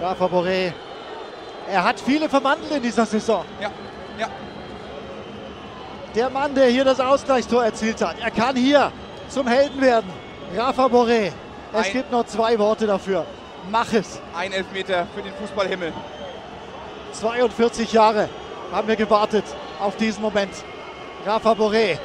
Rafa Boré. Er hat viele verwandelt in dieser Saison. Ja, ja. Der Mann, der hier das Ausgleichstor erzielt hat, er kann hier zum Helden werden. Rafa Boré. Es Ein- gibt noch zwei Worte dafür. Mach es. Ein Elfmeter für den Fußballhimmel. 42 Jahre haben wir gewartet auf diesen Moment. Rafa Boré.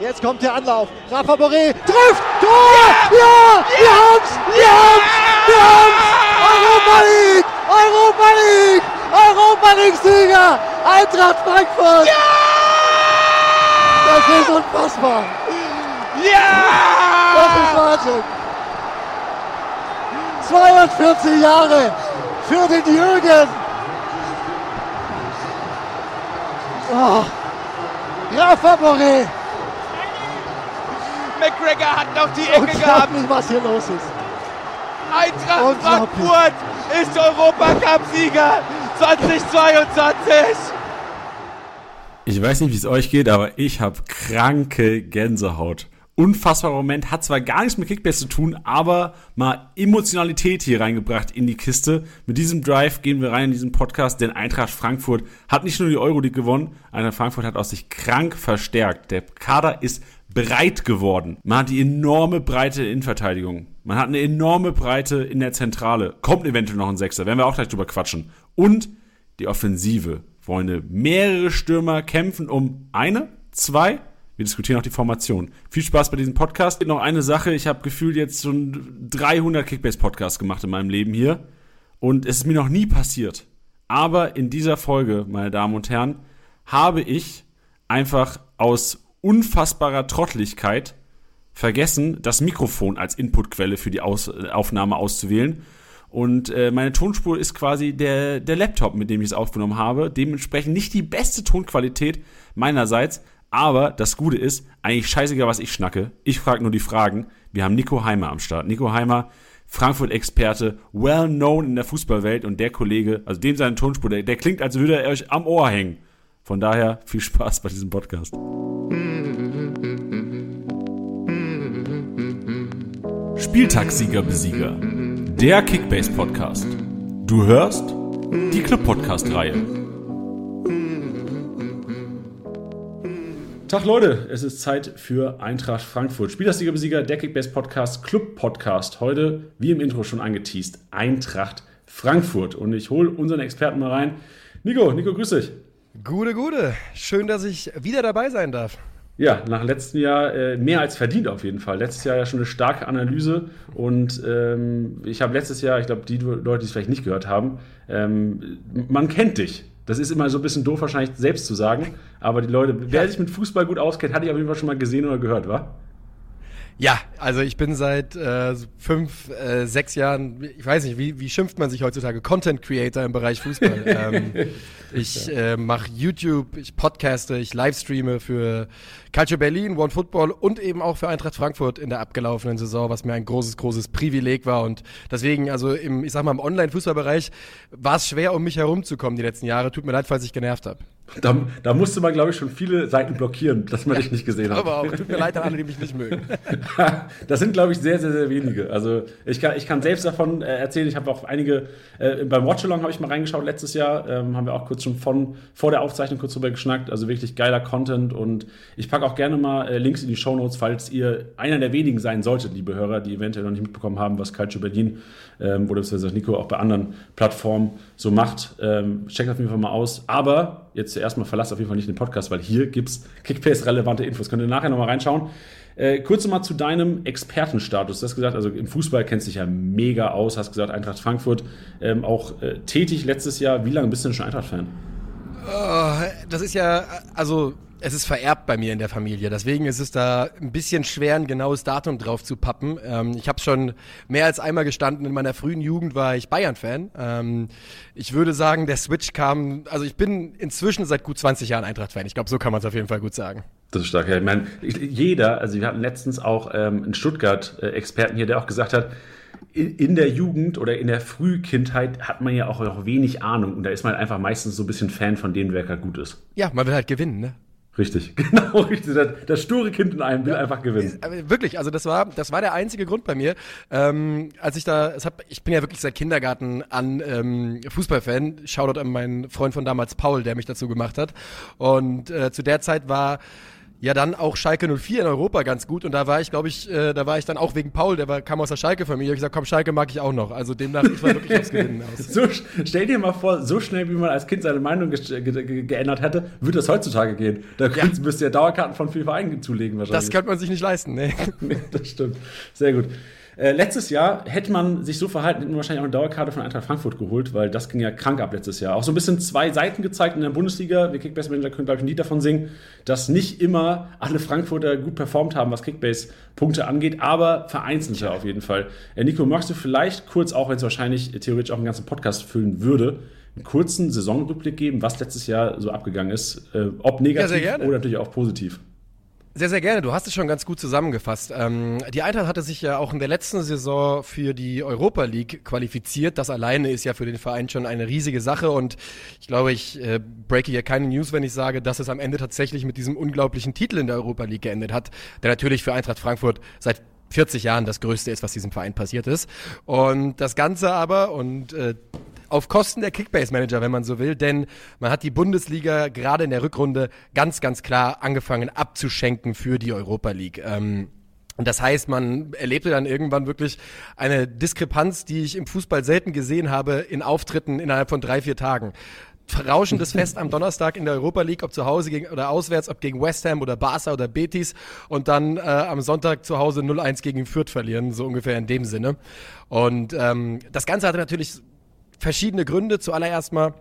Jetzt kommt der Anlauf. Rafa Boré trifft. Tor! Ja! Wir haben's! Wir haben's! Wir haben's! Europa League! Europa League! Europa League-Sieger! Eintracht Frankfurt! Das ist unfassbar! Ja! Das ist Wahnsinn! 42 Jahre für den Jürgen! Oh. Rafa Boré! McGregor hat noch die Ecke gehabt. Was hier los ist. Eintracht. Frankfurt ist Europacup-Sieger 2022. Ich weiß nicht, wie es euch geht, aber ich habe kranke Gänsehaut. Unfassbarer Moment, hat zwar gar nichts mit Kickbase zu tun, aber mal Emotionalität hier reingebracht in die Kiste. Mit diesem Drive gehen wir rein in diesen Podcast, denn Eintracht Frankfurt hat nicht nur die Euroleague gewonnen, Eintracht Frankfurt hat auch sich krank verstärkt. Der Kader ist breit geworden. Man hat die enorme Breite in Innenverteidigung. Man hat eine enorme Breite in der Zentrale. Kommt eventuell noch ein Sechser, werden wir auch gleich drüber quatschen. Und die Offensive. Freunde, mehrere Stürmer kämpfen um eine, zwei. Wir diskutieren auch die Formation. Viel Spaß bei diesem Podcast. Noch eine Sache. Ich habe gefühlt jetzt schon 300 Kickbase-Podcasts gemacht in meinem Leben hier. Und es ist mir noch nie passiert. Aber in dieser Folge, meine Damen und Herren, habe ich einfach aus unfassbarer Trottlichkeit vergessen, das Mikrofon als Inputquelle für die Aus äh, Aufnahme auszuwählen. Und äh, meine Tonspur ist quasi der, der Laptop, mit dem ich es aufgenommen habe. Dementsprechend nicht die beste Tonqualität meinerseits. Aber das Gute ist, eigentlich scheißegal, was ich schnacke. Ich frage nur die Fragen. Wir haben Nico Heimer am Start. Nico Heimer, Frankfurt-Experte, well known in der Fußballwelt. Und der Kollege, also dem seine Tonspur, der, der klingt, als würde er euch am Ohr hängen. Von daher viel Spaß bei diesem Podcast. Spieltagssieger Besieger. Der Kickbase Podcast. Du hörst die Club Podcast Reihe. Tag Leute, es ist Zeit für Eintracht Frankfurt. Spieltagssieger Besieger, der Kickbase Podcast, Club Podcast. Heute, wie im Intro schon angeteased, Eintracht Frankfurt. Und ich hole unseren Experten mal rein. Nico, Nico, grüß dich. Gute, gute. Schön, dass ich wieder dabei sein darf. Ja, nach letztem Jahr äh, mehr als verdient auf jeden Fall. Letztes Jahr ja schon eine starke Analyse und ähm, ich habe letztes Jahr, ich glaube, die Leute, die es vielleicht nicht gehört haben, ähm, man kennt dich. Das ist immer so ein bisschen doof wahrscheinlich selbst zu sagen, aber die Leute, wer sich mit Fußball gut auskennt, hatte ich auf jeden Fall schon mal gesehen oder gehört, wa? Ja, also ich bin seit äh, fünf, äh, sechs Jahren, ich weiß nicht, wie, wie schimpft man sich heutzutage? Content Creator im Bereich Fußball. ähm, ich äh, mache YouTube, ich podcaste, ich livestreame für Culture Berlin, One Football und eben auch für Eintracht Frankfurt in der abgelaufenen Saison, was mir ein großes, großes Privileg war. Und deswegen, also im, ich sag mal, im Online-Fußballbereich war es schwer, um mich herumzukommen die letzten Jahre. Tut mir leid, falls ich genervt habe. Da, da musste man, glaube ich, schon viele Seiten blockieren, dass man dich nicht gesehen hat. Aber auch, tut mir leid an alle, die mich nicht mögen. das sind, glaube ich, sehr, sehr, sehr wenige. Also ich kann, ich kann selbst davon äh, erzählen. Ich habe auch einige, äh, beim Watchalong habe ich mal reingeschaut letztes Jahr, ähm, haben wir auch kurz schon von vor der Aufzeichnung kurz drüber geschnackt. Also wirklich geiler Content und ich packe auch gerne mal äh, Links in die Shownotes, falls ihr einer der wenigen sein solltet, liebe Hörer, die eventuell noch nicht mitbekommen haben, was Culture Berlin ähm, oder beziehungsweise Nico auch bei anderen Plattformen so macht. Ähm, checkt auf jeden Fall mal aus. Aber jetzt zuerst mal verlasst auf jeden Fall nicht den Podcast, weil hier gibt's Kickbase-relevante Infos. Könnt ihr nachher nochmal reinschauen. Äh, kurz mal zu deinem Expertenstatus. Du hast gesagt, also im Fußball kennst du dich ja mega aus, hast gesagt, Eintracht Frankfurt ähm, auch äh, tätig letztes Jahr. Wie lange bist du denn schon Eintracht-Fan? Oh, das ist ja, also es ist vererbt bei mir in der Familie. Deswegen ist es da ein bisschen schwer, ein genaues Datum drauf zu pappen. Ähm, ich habe schon mehr als einmal gestanden. In meiner frühen Jugend war ich Bayern-Fan. Ähm, ich würde sagen, der Switch kam, also ich bin inzwischen seit gut 20 Jahren Eintracht-Fan. Ich glaube, so kann man es auf jeden Fall gut sagen. Das ist stark. Ja, ich meine, jeder, also wir hatten letztens auch ähm, einen Stuttgart-Experten hier, der auch gesagt hat, in, der Jugend oder in der Frühkindheit hat man ja auch noch wenig Ahnung und da ist man einfach meistens so ein bisschen Fan von denen, wer gerade gut ist. Ja, man will halt gewinnen, ne? Richtig, genau, richtig. Das, das sture Kind in einem will ja, einfach gewinnen. Wirklich, also das war, das war der einzige Grund bei mir. Ähm, als ich da, es hab, ich bin ja wirklich seit Kindergarten an ähm, Fußballfan. Shoutout an meinen Freund von damals Paul, der mich dazu gemacht hat. Und äh, zu der Zeit war ja dann auch Schalke 04 in Europa ganz gut und da war ich, glaube ich, äh, da war ich dann auch wegen Paul, der war, kam aus der Schalke-Familie. Ich gesagt, komm, Schalke mag ich auch noch. Also demnach, ich war wirklich aufs Gewinnen aus. So, stell dir mal vor, so schnell wie man als Kind seine Meinung ge ge geändert hätte, würde das heutzutage gehen. Da ja. müsst ihr Dauerkarten von vielen Vereinen zulegen wahrscheinlich. Das könnte man sich nicht leisten, ne? nee, das stimmt. Sehr gut. Äh, letztes Jahr hätte man sich so verhalten, hätte man wahrscheinlich auch eine Dauerkarte von Eintracht Frankfurt geholt, weil das ging ja krank ab letztes Jahr. Auch so ein bisschen zwei Seiten gezeigt in der Bundesliga. Wir Kickbase-Manager können, glaube ich, ein Lied davon singen, dass nicht immer alle Frankfurter gut performt haben, was Kickbase-Punkte angeht, aber vereinzelte auf jeden Fall. Äh, Nico, magst du vielleicht kurz, auch wenn es wahrscheinlich theoretisch auch einen ganzen Podcast füllen würde, einen kurzen Saisonrückblick geben, was letztes Jahr so abgegangen ist, äh, ob negativ ja, oder natürlich auch positiv? Sehr, sehr gerne. Du hast es schon ganz gut zusammengefasst. Ähm, die Eintracht hatte sich ja auch in der letzten Saison für die Europa League qualifiziert. Das alleine ist ja für den Verein schon eine riesige Sache und ich glaube, ich äh, breake hier keine News, wenn ich sage, dass es am Ende tatsächlich mit diesem unglaublichen Titel in der Europa League geendet hat, der natürlich für Eintracht Frankfurt seit 40 Jahren das Größte ist, was diesem Verein passiert ist. Und das Ganze aber, und äh, auf Kosten der Kickbase-Manager, wenn man so will, denn man hat die Bundesliga gerade in der Rückrunde ganz, ganz klar angefangen abzuschenken für die Europa League. Ähm, und das heißt, man erlebte dann irgendwann wirklich eine Diskrepanz, die ich im Fußball selten gesehen habe, in Auftritten innerhalb von drei, vier Tagen rauschendes Fest am Donnerstag in der Europa League, ob zu Hause gegen, oder auswärts, ob gegen West Ham oder Barca oder Betis und dann äh, am Sonntag zu Hause 0-1 gegen Fürth verlieren, so ungefähr in dem Sinne. Und ähm, das Ganze hatte natürlich verschiedene Gründe. Zuallererst mal,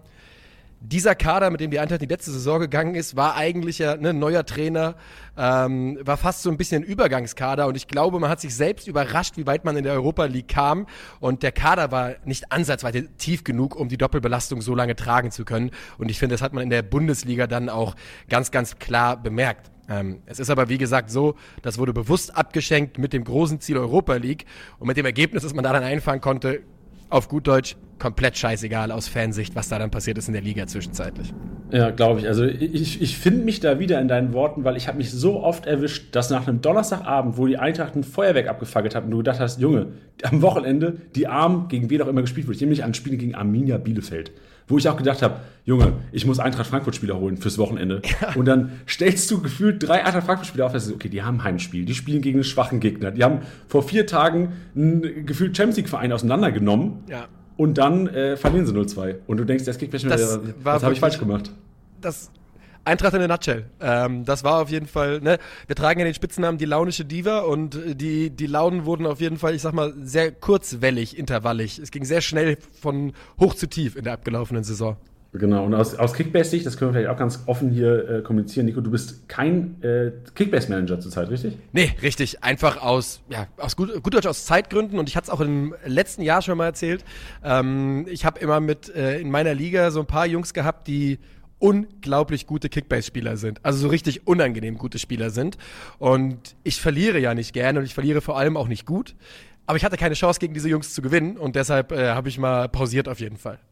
dieser Kader, mit dem die Eintracht die letzte Saison gegangen ist, war eigentlich ja ne, neuer Trainer, ähm, war fast so ein bisschen ein Übergangskader und ich glaube, man hat sich selbst überrascht, wie weit man in der Europa League kam und der Kader war nicht ansatzweise tief genug, um die Doppelbelastung so lange tragen zu können und ich finde, das hat man in der Bundesliga dann auch ganz, ganz klar bemerkt. Ähm, es ist aber wie gesagt so, das wurde bewusst abgeschenkt mit dem großen Ziel Europa League und mit dem Ergebnis, das man da dann einfahren konnte, auf gut Deutsch komplett scheißegal aus Fansicht, was da dann passiert ist in der Liga zwischenzeitlich. Ja, glaube ich. Also ich, ich finde mich da wieder in deinen Worten, weil ich habe mich so oft erwischt, dass nach einem Donnerstagabend, wo die Eintracht ein Feuerwerk abgefackelt hat und du gedacht hast, Junge, am Wochenende, die Arm, gegen wen auch immer gespielt wurde, nämlich an Spiele gegen Arminia Bielefeld wo ich auch gedacht habe, Junge, ich muss Eintracht Frankfurt Spieler holen fürs Wochenende. Ja. Und dann stellst du gefühlt drei Eintracht Frankfurt Spieler auf, das ist okay, die haben Heimspiel, die spielen gegen einen schwachen Gegner. Die haben vor vier Tagen einen gefühlt Champions League Verein auseinandergenommen. Ja. Und dann äh, verlieren sie 0-2. Und du denkst, das schon wieder, was habe ich falsch gemacht? Das Eintracht in der Nutshell. Ähm, das war auf jeden Fall, ne, wir tragen ja den Spitznamen die launische Diva und die, die Launen wurden auf jeden Fall, ich sag mal, sehr kurzwellig, intervallig. Es ging sehr schnell von hoch zu tief in der abgelaufenen Saison. Genau, und aus, aus Kickbase-Sicht, das können wir vielleicht auch ganz offen hier äh, kommunizieren, Nico, du bist kein äh, Kickbase-Manager zurzeit, richtig? Nee, richtig. Einfach aus, ja, aus gut, gut Deutsch aus Zeitgründen und ich hatte es auch im letzten Jahr schon mal erzählt. Ähm, ich habe immer mit äh, in meiner Liga so ein paar Jungs gehabt, die unglaublich gute Kickbase-Spieler sind. Also so richtig unangenehm gute Spieler sind. Und ich verliere ja nicht gerne und ich verliere vor allem auch nicht gut. Aber ich hatte keine Chance, gegen diese Jungs zu gewinnen und deshalb äh, habe ich mal pausiert auf jeden Fall.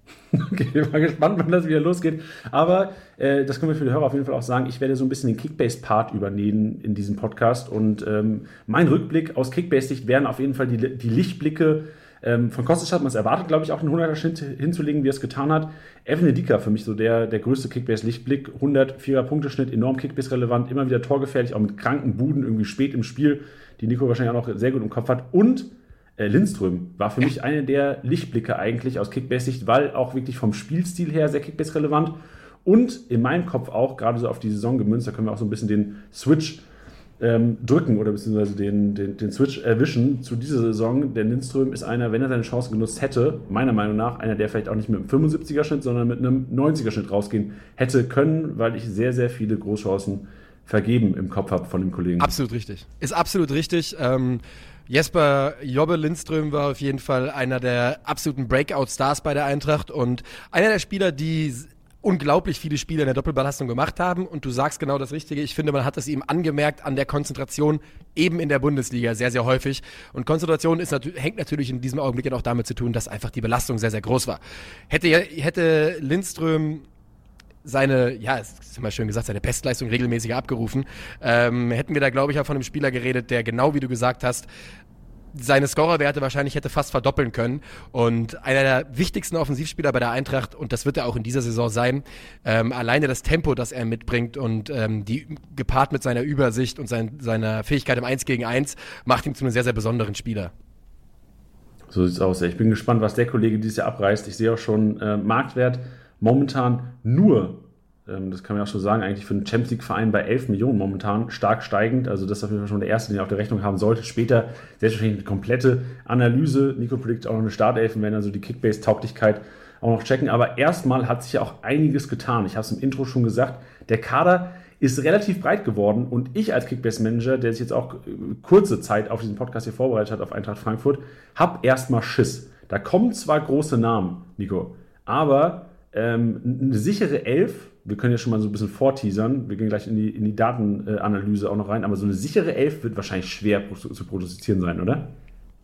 Okay, mal gespannt, wann das wieder losgeht. Aber äh, das können wir für die Hörer auf jeden Fall auch sagen. Ich werde so ein bisschen den Kickbase-Part übernehmen in diesem Podcast und ähm, mein Rückblick aus Kickbase-Sicht wären auf jeden Fall die, die Lichtblicke ähm, von Kostic hat man es erwartet, glaube ich, auch einen 100er-Schnitt hinzulegen, wie er es getan hat. Evan Dika für mich so der, der größte Kickbase-Lichtblick. 104er Punkteschnitt, enorm Kickbase-relevant, immer wieder torgefährlich, auch mit kranken Buden irgendwie spät im Spiel, die Nico wahrscheinlich auch noch sehr gut im Kopf hat. Und äh, Lindström war für mich eine der Lichtblicke eigentlich aus Kickbase-Sicht, weil auch wirklich vom Spielstil her sehr Kickbase-relevant und in meinem Kopf auch gerade so auf die Saison gemünzt, da können wir auch so ein bisschen den Switch ähm, drücken oder beziehungsweise den, den, den Switch erwischen zu dieser Saison. Der Lindström ist einer, wenn er seine Chance genutzt hätte, meiner Meinung nach, einer, der vielleicht auch nicht mit einem 75er-Schnitt, sondern mit einem 90er-Schnitt rausgehen hätte können, weil ich sehr, sehr viele Großchancen vergeben im Kopf habe von dem Kollegen. Absolut richtig. Ist absolut richtig. Ähm, Jesper Jobbe Lindström war auf jeden Fall einer der absoluten Breakout-Stars bei der Eintracht und einer der Spieler, die unglaublich viele Spiele in der Doppelbelastung gemacht haben. Und du sagst genau das Richtige. Ich finde, man hat es ihm angemerkt an der Konzentration eben in der Bundesliga sehr, sehr häufig. Und Konzentration ist hängt natürlich in diesem Augenblick auch damit zu tun, dass einfach die Belastung sehr, sehr groß war. Hätte, hätte Lindström seine, ja, es ist immer schön gesagt, seine Bestleistung regelmäßig abgerufen. Ähm, hätten wir da, glaube ich, auch von einem Spieler geredet, der genau wie du gesagt hast, seine Scorerwerte wahrscheinlich hätte fast verdoppeln können. Und einer der wichtigsten Offensivspieler bei der Eintracht, und das wird er auch in dieser Saison sein, ähm, alleine das Tempo, das er mitbringt und ähm, die gepaart mit seiner Übersicht und sein, seiner Fähigkeit im 1 gegen 1, macht ihn zu einem sehr, sehr besonderen Spieler. So sieht's aus. Ich bin gespannt, was der Kollege dieses Jahr abreißt. Ich sehe auch schon äh, Marktwert momentan nur, das kann man auch schon sagen, eigentlich für einen Champions League-Verein bei 11 Millionen momentan stark steigend. Also das ist auf jeden Fall schon der erste, den er auf der Rechnung haben sollte. Später selbstverständlich eine komplette Analyse. Nico prediktet auch noch eine Startelfen, wenn also die Kickbase-Tauglichkeit auch noch checken. Aber erstmal hat sich ja auch einiges getan. Ich habe es im Intro schon gesagt. Der Kader ist relativ breit geworden und ich als Kickbase-Manager, der sich jetzt auch äh, kurze Zeit auf diesen Podcast hier vorbereitet hat, auf Eintracht Frankfurt, habe erstmal Schiss. Da kommen zwar große Namen, Nico, aber ähm, eine sichere Elf, wir können ja schon mal so ein bisschen vorteasern, wir gehen gleich in die, in die Datenanalyse auch noch rein, aber so eine sichere Elf wird wahrscheinlich schwer zu produzieren sein, oder?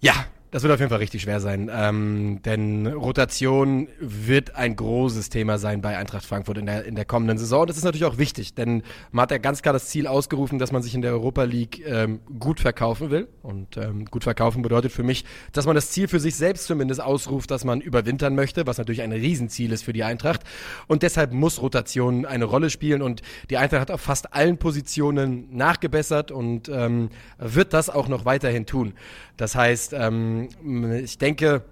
Ja, das wird auf jeden Fall richtig schwer sein, ähm, denn Rotation wird ein großes Thema sein bei Eintracht Frankfurt in der, in der kommenden Saison. Das ist natürlich auch wichtig, denn man hat ja ganz klar das Ziel ausgerufen, dass man sich in der Europa League ähm, gut verkaufen will. Und ähm, gut verkaufen bedeutet für mich, dass man das Ziel für sich selbst zumindest ausruft, dass man überwintern möchte, was natürlich ein Riesenziel ist für die Eintracht. Und deshalb muss Rotation eine Rolle spielen und die Eintracht hat auf fast allen Positionen nachgebessert und ähm, wird das auch noch weiterhin tun. Das heißt, ähm, ich denke,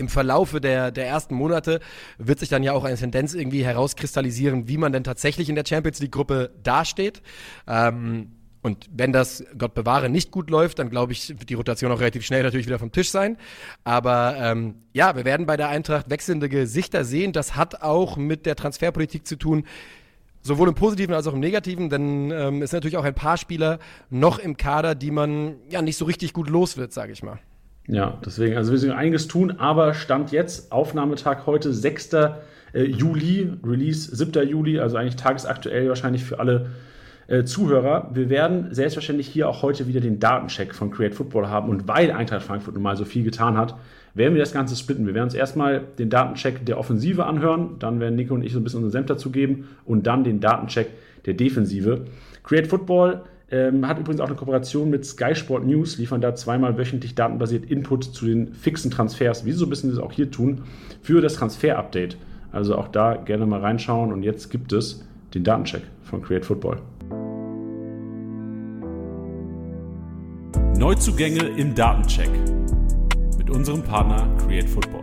im Verlaufe der, der ersten Monate wird sich dann ja auch eine Tendenz irgendwie herauskristallisieren, wie man denn tatsächlich in der Champions League-Gruppe dasteht. Ähm, und wenn das, Gott bewahre, nicht gut läuft, dann glaube ich, wird die Rotation auch relativ schnell natürlich wieder vom Tisch sein. Aber ähm, ja, wir werden bei der Eintracht wechselnde Gesichter sehen. Das hat auch mit der Transferpolitik zu tun, sowohl im Positiven als auch im Negativen, denn ähm, es sind natürlich auch ein paar Spieler noch im Kader, die man ja nicht so richtig gut los wird, sage ich mal. Ja, deswegen, also wir sind einiges tun, aber Stand jetzt, Aufnahmetag heute, 6. Äh, Juli, Release 7. Juli, also eigentlich tagesaktuell wahrscheinlich für alle äh, Zuhörer. Wir werden selbstverständlich hier auch heute wieder den Datencheck von Create Football haben und weil Eintracht Frankfurt nun mal so viel getan hat, werden wir das Ganze splitten. Wir werden uns erstmal den Datencheck der Offensive anhören, dann werden Nico und ich so ein bisschen unseren Senf dazu geben und dann den Datencheck der Defensive. Create Football ähm, hat übrigens auch eine Kooperation mit Sky Sport News, liefern da zweimal wöchentlich datenbasiert Input zu den fixen Transfers, wie sie so ein bisschen das auch hier tun, für das Transfer-Update. Also auch da gerne mal reinschauen und jetzt gibt es den Datencheck von Create Football. Neuzugänge im Datencheck mit unserem Partner Create Football.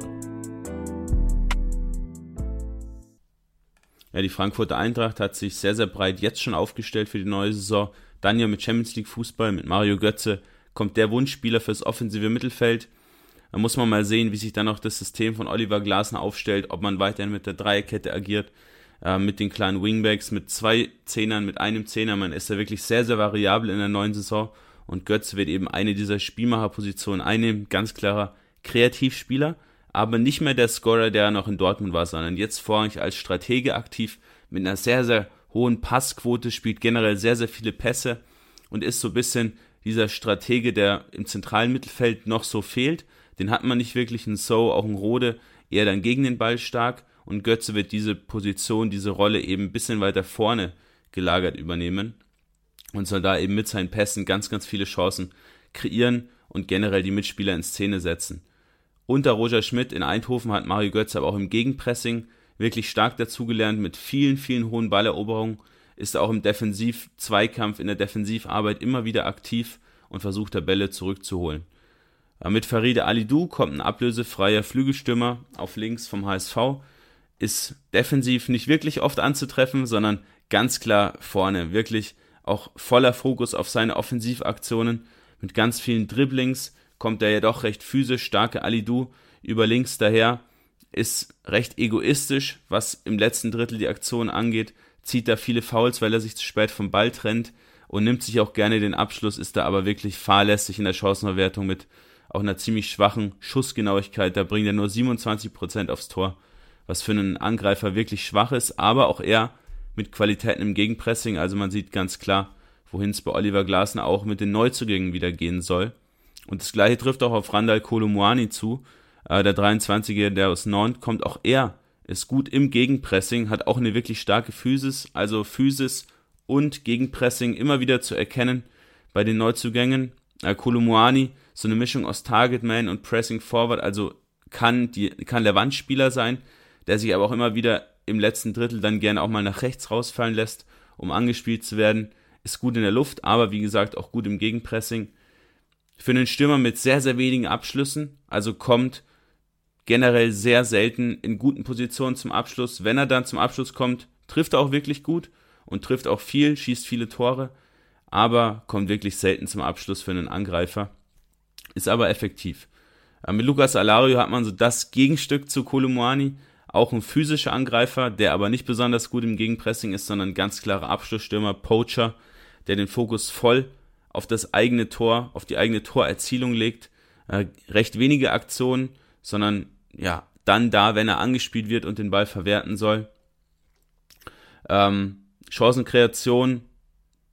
Ja, die Frankfurter Eintracht hat sich sehr, sehr breit jetzt schon aufgestellt für die neue Saison. Dann ja mit Champions League Fußball, mit Mario Götze kommt der Wunschspieler fürs offensive Mittelfeld. Da muss man mal sehen, wie sich dann auch das System von Oliver Glasner aufstellt, ob man weiterhin mit der Dreierkette agiert, äh, mit den kleinen Wingbacks, mit zwei Zehnern, mit einem Zehner. Man ist ja wirklich sehr, sehr variabel in der neuen Saison und Götze wird eben eine dieser Spielmacherpositionen einnehmen, ganz klarer Kreativspieler, aber nicht mehr der Scorer, der noch in Dortmund war, sondern jetzt vorrangig als Stratege aktiv mit einer sehr, sehr hohen Passquote, spielt generell sehr, sehr viele Pässe und ist so ein bisschen dieser Stratege, der im zentralen Mittelfeld noch so fehlt. Den hat man nicht wirklich, ein So, auch ein Rode, eher dann gegen den Ball stark und Götze wird diese Position, diese Rolle eben ein bisschen weiter vorne gelagert übernehmen und soll da eben mit seinen Pässen ganz, ganz viele Chancen kreieren und generell die Mitspieler in Szene setzen. Unter Roger Schmidt in Eindhoven hat Mario Götze aber auch im Gegenpressing wirklich stark dazugelernt mit vielen, vielen hohen Balleroberungen, ist auch im Defensiv-Zweikampf, in der Defensivarbeit immer wieder aktiv und versucht da Bälle zurückzuholen. Mit Faride Alidou kommt ein ablösefreier Flügelstürmer auf links vom HSV, ist defensiv nicht wirklich oft anzutreffen, sondern ganz klar vorne, wirklich auch voller Fokus auf seine Offensivaktionen. Mit ganz vielen Dribblings kommt der ja doch recht physisch starke Alidou über links daher, ist recht egoistisch, was im letzten Drittel die Aktion angeht, zieht da viele Fouls, weil er sich zu spät vom Ball trennt und nimmt sich auch gerne den Abschluss, ist da aber wirklich fahrlässig in der Chancenverwertung mit auch einer ziemlich schwachen Schussgenauigkeit. Da bringt er nur 27% aufs Tor, was für einen Angreifer wirklich schwach ist, aber auch er mit Qualitäten im Gegenpressing. Also man sieht ganz klar, wohin es bei Oliver Glasner auch mit den Neuzugängen wieder gehen soll. Und das gleiche trifft auch auf Randall Kolomuani zu. Äh, der 23er, der aus Nantes, kommt auch er ist gut im Gegenpressing, hat auch eine wirklich starke Physis, also Physis und Gegenpressing immer wieder zu erkennen bei den Neuzugängen. Äh, Kolumuani, so eine Mischung aus Targetman und Pressing Forward, also kann, die, kann der Wandspieler sein, der sich aber auch immer wieder im letzten Drittel dann gerne auch mal nach rechts rausfallen lässt, um angespielt zu werden. Ist gut in der Luft, aber wie gesagt auch gut im Gegenpressing. Für einen Stürmer mit sehr, sehr wenigen Abschlüssen, also kommt generell sehr selten in guten Positionen zum Abschluss. Wenn er dann zum Abschluss kommt, trifft er auch wirklich gut und trifft auch viel, schießt viele Tore, aber kommt wirklich selten zum Abschluss für einen Angreifer. Ist aber effektiv. Äh, mit Lukas Alario hat man so das Gegenstück zu Kolomuani, auch ein physischer Angreifer, der aber nicht besonders gut im Gegenpressing ist, sondern ganz klarer Abschlussstürmer, Poacher, der den Fokus voll auf das eigene Tor, auf die eigene Torerzielung legt. Äh, recht wenige Aktionen, sondern ja, dann da, wenn er angespielt wird und den Ball verwerten soll. Ähm, Chancenkreation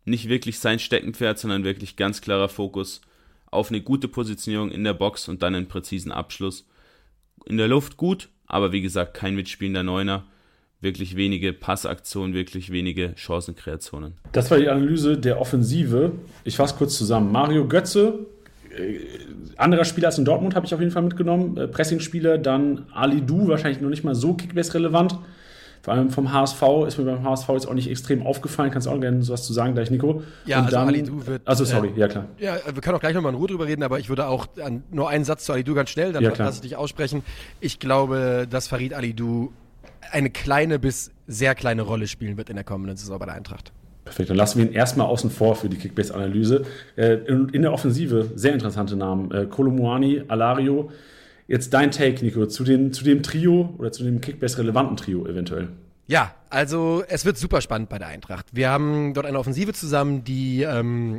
nicht wirklich sein Steckenpferd, sondern wirklich ganz klarer Fokus auf eine gute Positionierung in der Box und dann einen präzisen Abschluss. In der Luft gut, aber wie gesagt, kein mitspielender Neuner. Wirklich wenige Passaktionen, wirklich wenige Chancenkreationen. Das war die Analyse der Offensive. Ich fasse kurz zusammen. Mario Götze, anderer Spieler als in Dortmund habe ich auf jeden Fall mitgenommen. Äh, Pressing-Spieler, dann Ali Du, wahrscheinlich noch nicht mal so Kickbase-relevant. Vor allem vom HSV ist mir beim HSV jetzt auch nicht extrem aufgefallen. Kannst du auch gerne was zu sagen gleich, Nico? Ja, Und also dann, Alidu wird. Also sorry, äh, ja klar. Ja, wir können auch gleich nochmal in Ruhe drüber reden, aber ich würde auch an, nur einen Satz zu Alidu ganz schnell, dann Ja, lasse ich dich aussprechen. Ich glaube, dass Farid Alidu eine kleine bis sehr kleine Rolle spielen wird in der kommenden Saison bei der Eintracht. Perfekt, dann lassen wir ihn erstmal außen vor für die Kickbase-Analyse. Äh, in, der Offensive sehr interessante Namen. Äh, Kolomuani, Alario. Jetzt dein Take, Nico, zu, den, zu dem Trio oder zu dem Kickbase-relevanten Trio eventuell. Ja, also es wird super spannend bei der Eintracht. Wir haben dort eine Offensive zusammen, die ähm,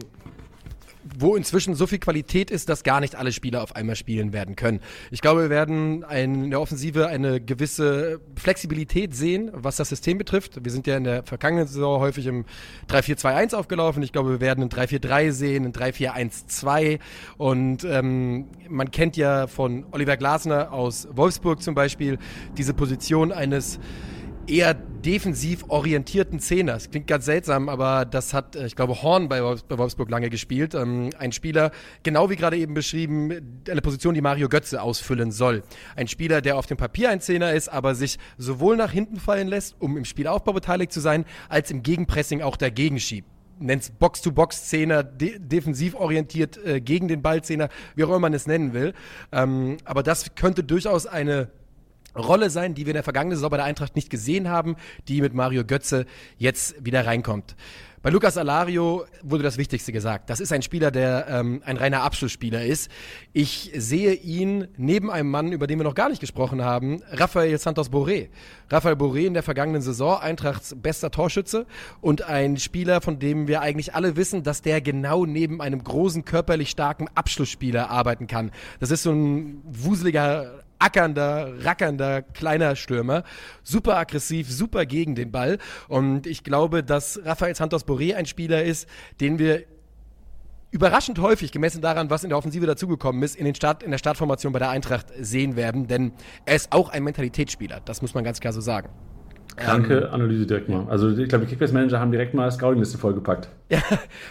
wo inzwischen so viel Qualität ist, dass gar nicht alle Spieler auf einmal spielen werden können. Ich glaube, wir werden ein, in der Offensive eine gewisse Flexibilität sehen, was das System betrifft. Wir sind ja in der vergangenen Saison häufig im 3-4-2-1 aufgelaufen. Ich glaube, wir werden ein 3-4-3 sehen, ein 3-4-1-2. Und ähm, man kennt ja von Oliver Glasner aus Wolfsburg zum Beispiel diese Position eines eher defensiv orientierten Zehners. Klingt ganz seltsam, aber das hat, äh, ich glaube, Horn bei Wolfsburg lange gespielt. Ähm, ein Spieler, genau wie gerade eben beschrieben, eine Position, die Mario Götze ausfüllen soll. Ein Spieler, der auf dem Papier ein Zehner ist, aber sich sowohl nach hinten fallen lässt, um im Spielaufbau beteiligt zu sein, als im Gegenpressing auch dagegen schiebt nennt's Box-to-Box-Zehner, de defensiv orientiert äh, gegen den Ballzehner, wie auch immer man es nennen will. Ähm, aber das könnte durchaus eine Rolle sein, die wir in der vergangenen Saison bei der Eintracht nicht gesehen haben, die mit Mario Götze jetzt wieder reinkommt. Bei Lucas Alario wurde das Wichtigste gesagt. Das ist ein Spieler, der ähm, ein reiner Abschlussspieler ist. Ich sehe ihn neben einem Mann, über den wir noch gar nicht gesprochen haben, Rafael Santos Boré. Rafael Boré in der vergangenen Saison Eintrachts bester Torschütze und ein Spieler, von dem wir eigentlich alle wissen, dass der genau neben einem großen, körperlich starken Abschlussspieler arbeiten kann. Das ist so ein wuseliger ackernder, rackernder kleiner Stürmer. Super aggressiv, super gegen den Ball. Und ich glaube, dass Rafael Santos Boré ein Spieler ist, den wir überraschend häufig, gemessen daran, was in der Offensive dazugekommen ist, in, den Start, in der Startformation bei der Eintracht sehen werden. Denn er ist auch ein Mentalitätsspieler. Das muss man ganz klar so sagen. Kranke Analyse direkt mal. Also ich glaube, die Kickbase-Manager haben direkt mal Scouting-Liste vollgepackt. Ja,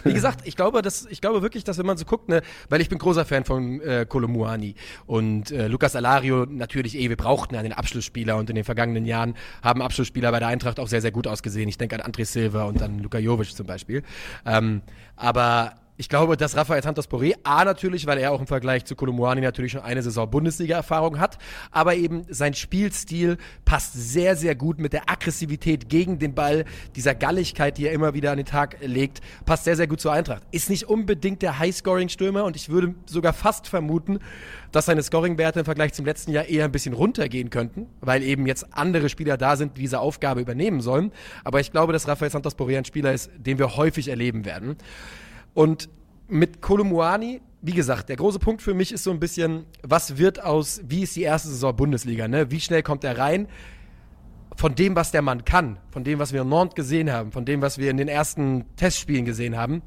wie gesagt, ich glaube, dass, ich glaube wirklich, dass wenn man so guckt, ne, weil ich bin großer Fan von äh, Kolomuani und äh, Lucas Alario natürlich eh, wir brauchten einen Abschlussspieler und in den vergangenen Jahren haben Abschlussspieler bei der Eintracht auch sehr, sehr gut ausgesehen. Ich denke an André Silva und an Luka Jovic zum Beispiel. Ähm, aber ich glaube, dass Rafael Santos Boré, A natürlich, weil er auch im Vergleich zu Kolomuani natürlich schon eine Saison Bundesliga-Erfahrung hat, aber eben sein Spielstil passt sehr, sehr gut mit der Aggressivität gegen den Ball, dieser Galligkeit, die er immer wieder an den Tag legt, passt sehr, sehr gut zur Eintracht. Ist nicht unbedingt der High-Scoring-Stürmer und ich würde sogar fast vermuten, dass seine Scoring-Werte im Vergleich zum letzten Jahr eher ein bisschen runtergehen könnten, weil eben jetzt andere Spieler da sind, die diese Aufgabe übernehmen sollen. Aber ich glaube, dass Rafael Santos Boré ein Spieler ist, den wir häufig erleben werden. Und mit Kolumuani, wie gesagt, der große Punkt für mich ist so ein bisschen, was wird aus, wie ist die erste Saison Bundesliga, ne? Wie schnell kommt er rein? Von dem, was der Mann kann, von dem, was wir in Nantes gesehen haben, von dem, was wir in den ersten Testspielen gesehen haben,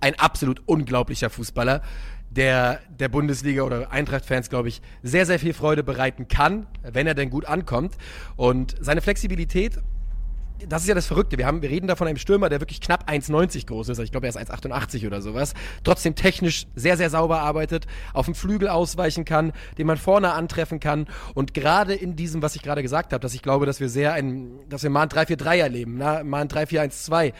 ein absolut unglaublicher Fußballer, der der Bundesliga oder Eintracht-Fans, glaube ich, sehr, sehr viel Freude bereiten kann, wenn er denn gut ankommt. Und seine Flexibilität das ist ja das Verrückte. Wir, haben, wir reden da von einem Stürmer, der wirklich knapp 1,90 groß ist. Ich glaube, er ist 1,88 oder sowas. Trotzdem technisch sehr, sehr sauber arbeitet, auf dem Flügel ausweichen kann, den man vorne antreffen kann. Und gerade in diesem, was ich gerade gesagt habe, dass ich glaube, dass wir sehr ein, dass wir mal ein 3-4-3 erleben, na, mal ein 3-4-1-2,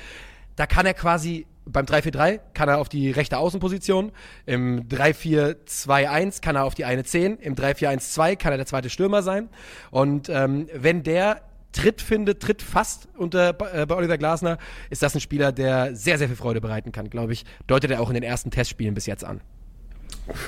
da kann er quasi beim 3-4-3 kann er auf die rechte Außenposition, im 3-4-2-1 kann er auf die eine 10, im 3-4-1-2 kann er der zweite Stürmer sein. Und ähm, wenn der Tritt findet, Tritt fast unter äh, bei Oliver Glasner, ist das ein Spieler, der sehr, sehr viel Freude bereiten kann, glaube ich. Deutet er auch in den ersten Testspielen bis jetzt an.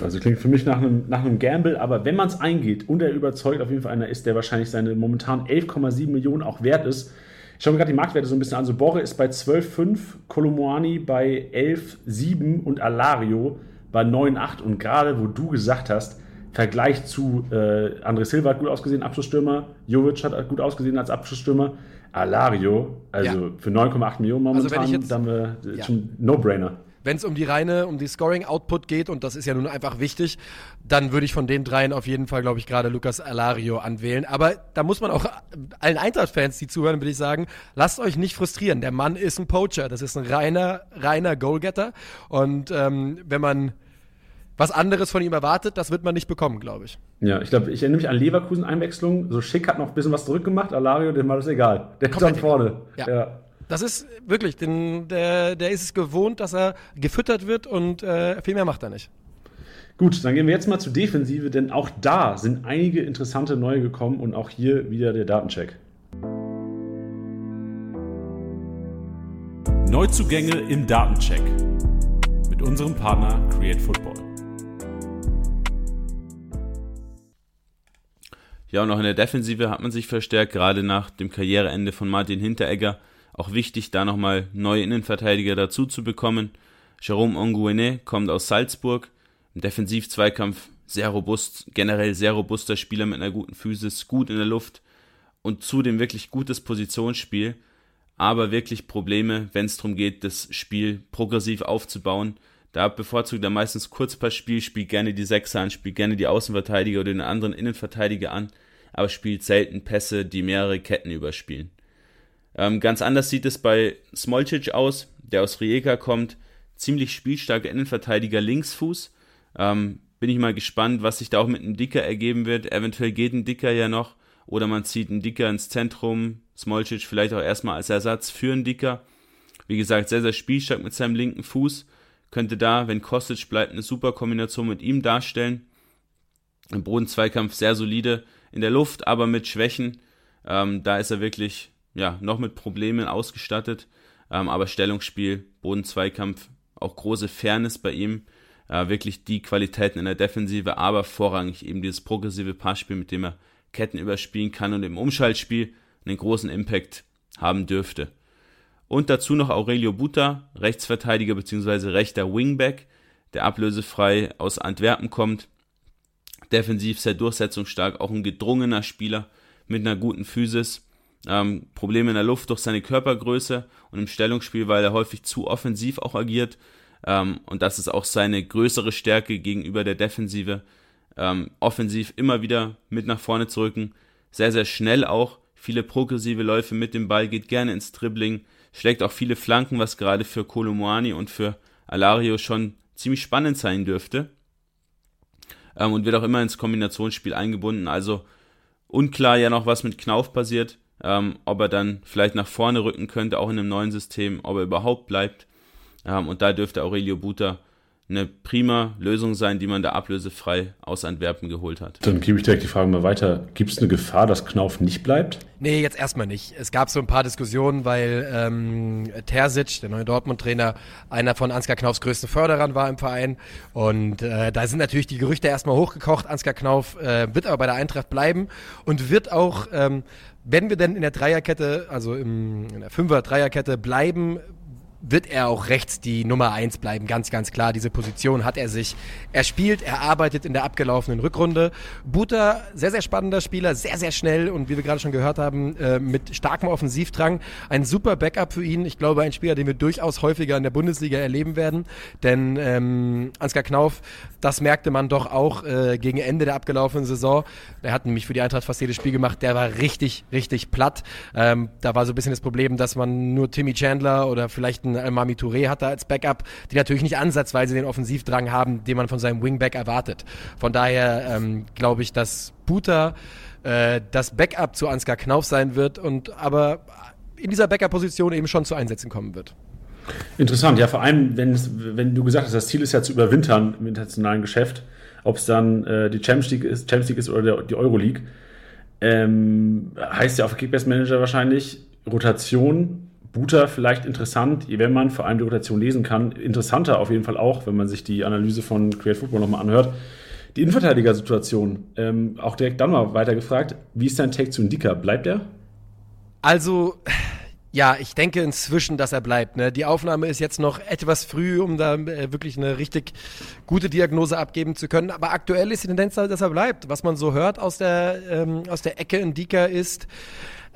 Also klingt für mich nach einem, nach einem Gamble, aber wenn man es eingeht und er überzeugt auf jeden Fall einer ist, der wahrscheinlich seine momentan 11,7 Millionen auch wert ist. Ich schaue mir gerade die Marktwerte so ein bisschen an. So Borre ist bei 12,5, Kolomoani bei 11,7 und Alario bei 9,8. Und gerade wo du gesagt hast, Vergleich zu äh, André Silva hat gut ausgesehen, Abschlussstürmer. Jovic hat gut ausgesehen als Abschlussstürmer. Alario, also ja. für 9,8 Millionen also momentan, also jetzt, dann wir ja. schon No-Brainer. Wenn es um die reine, um die Scoring-Output geht, und das ist ja nun einfach wichtig, dann würde ich von den dreien auf jeden Fall, glaube ich, gerade Lukas Alario anwählen. Aber da muss man auch allen Eintracht-Fans, die zuhören, würde ich sagen, lasst euch nicht frustrieren. Der Mann ist ein Poacher. Das ist ein reiner, reiner Goalgetter. Und ähm, wenn man was anderes von ihm erwartet, das wird man nicht bekommen, glaube ich. Ja, ich glaube, ich erinnere mich an Leverkusen-Einwechslung. So Schick hat noch ein bisschen was zurückgemacht. Alario, dem war das egal. Der kommt dann vorne. Ja. ja. Das ist wirklich, den, der, der ist es gewohnt, dass er gefüttert wird und äh, viel mehr macht er nicht. Gut, dann gehen wir jetzt mal zur Defensive, denn auch da sind einige interessante neue gekommen und auch hier wieder der Datencheck. Neuzugänge im Datencheck mit unserem Partner Create Football. Ja, und auch in der Defensive hat man sich verstärkt, gerade nach dem Karriereende von Martin Hinteregger. Auch wichtig, da nochmal neue Innenverteidiger dazu zu bekommen. Jerome Onguene kommt aus Salzburg. Im Defensiv-Zweikampf sehr robust, generell sehr robuster Spieler mit einer guten Physis, gut in der Luft und zudem wirklich gutes Positionsspiel, aber wirklich Probleme, wenn es darum geht, das Spiel progressiv aufzubauen. Da bevorzugt er meistens Kurzpassspiel, spielt gerne die Sechser an, spielt gerne die Außenverteidiger oder den anderen Innenverteidiger an, aber spielt selten Pässe, die mehrere Ketten überspielen. Ähm, ganz anders sieht es bei Smolcic aus, der aus Rijeka kommt. Ziemlich spielstarker Innenverteidiger Linksfuß. Ähm, bin ich mal gespannt, was sich da auch mit einem Dicker ergeben wird. Eventuell geht ein Dicker ja noch. Oder man zieht einen Dicker ins Zentrum. Smolcic vielleicht auch erstmal als Ersatz für einen Dicker. Wie gesagt, sehr, sehr spielstark mit seinem linken Fuß könnte da, wenn Kostic bleibt, eine super Kombination mit ihm darstellen. Im Bodenzweikampf sehr solide in der Luft, aber mit Schwächen. Ähm, da ist er wirklich ja, noch mit Problemen ausgestattet. Ähm, aber Stellungsspiel, Bodenzweikampf, auch große Fairness bei ihm. Äh, wirklich die Qualitäten in der Defensive, aber vorrangig eben dieses progressive Passspiel, mit dem er Ketten überspielen kann und im Umschaltspiel einen großen Impact haben dürfte. Und dazu noch Aurelio Buta, Rechtsverteidiger bzw. rechter Wingback, der ablösefrei aus Antwerpen kommt. Defensiv sehr durchsetzungsstark, auch ein gedrungener Spieler mit einer guten Physis. Ähm, Probleme in der Luft durch seine Körpergröße und im Stellungsspiel, weil er häufig zu offensiv auch agiert. Ähm, und das ist auch seine größere Stärke gegenüber der Defensive. Ähm, offensiv immer wieder mit nach vorne zu rücken. Sehr, sehr schnell auch. Viele progressive Läufe mit dem Ball, geht gerne ins Dribbling, schlägt auch viele Flanken, was gerade für Kolomoani und für Alario schon ziemlich spannend sein dürfte. Ähm, und wird auch immer ins Kombinationsspiel eingebunden. Also unklar ja noch, was mit Knauf passiert. Ähm, ob er dann vielleicht nach vorne rücken könnte, auch in einem neuen System, ob er überhaupt bleibt. Ähm, und da dürfte Aurelio Buta eine prima Lösung sein, die man da ablösefrei aus Antwerpen geholt hat. Dann gebe ich direkt die Frage mal weiter. Gibt es eine Gefahr, dass Knauf nicht bleibt? Nee, jetzt erstmal nicht. Es gab so ein paar Diskussionen, weil ähm, Terzic, der neue Dortmund-Trainer, einer von Ansgar Knaufs größten Förderern war im Verein. Und äh, da sind natürlich die Gerüchte erstmal hochgekocht. Ansgar Knauf äh, wird aber bei der Eintracht bleiben und wird auch, ähm, wenn wir denn in der Dreierkette, also im, in der Fünfer-Dreierkette bleiben, wird er auch rechts die Nummer eins bleiben, ganz, ganz klar. Diese Position hat er sich. Er spielt, er arbeitet in der abgelaufenen Rückrunde. Buta, sehr, sehr spannender Spieler, sehr, sehr schnell und wie wir gerade schon gehört haben, äh, mit starkem Offensivdrang. Ein super Backup für ihn. Ich glaube, ein Spieler, den wir durchaus häufiger in der Bundesliga erleben werden. Denn ähm, Ansgar Knauf, das merkte man doch auch äh, gegen Ende der abgelaufenen Saison. Er hat nämlich für die Eintracht fast jedes Spiel gemacht. Der war richtig, richtig platt. Ähm, da war so ein bisschen das Problem, dass man nur Timmy Chandler oder vielleicht ein Mami Touré hatte als Backup, die natürlich nicht ansatzweise den Offensivdrang haben, den man von seinem Wingback erwartet. Von daher ähm, glaube ich, dass Buta äh, das Backup zu Ansgar Knauf sein wird und aber in dieser Backup-Position eben schon zu Einsätzen kommen wird. Interessant, ja, vor allem, wenn, wenn du gesagt hast, das Ziel ist ja zu überwintern im internationalen Geschäft, ob es dann äh, die Champions League ist, Champions League ist oder der, die Euroleague, ähm, heißt ja auf Kickbase Manager wahrscheinlich Rotation Buter vielleicht interessant, wenn man vor allem die Rotation lesen kann. Interessanter auf jeden Fall auch, wenn man sich die Analyse von Create Football nochmal anhört. Die Innenverteidiger-Situation, ähm, auch direkt dann mal weitergefragt. Wie ist dein Take zu Ndika? Bleibt er? Also, ja, ich denke inzwischen, dass er bleibt. Ne? Die Aufnahme ist jetzt noch etwas früh, um da äh, wirklich eine richtig gute Diagnose abgeben zu können. Aber aktuell ist die Tendenz, dass er bleibt. Was man so hört aus der, ähm, aus der Ecke in Dika ist,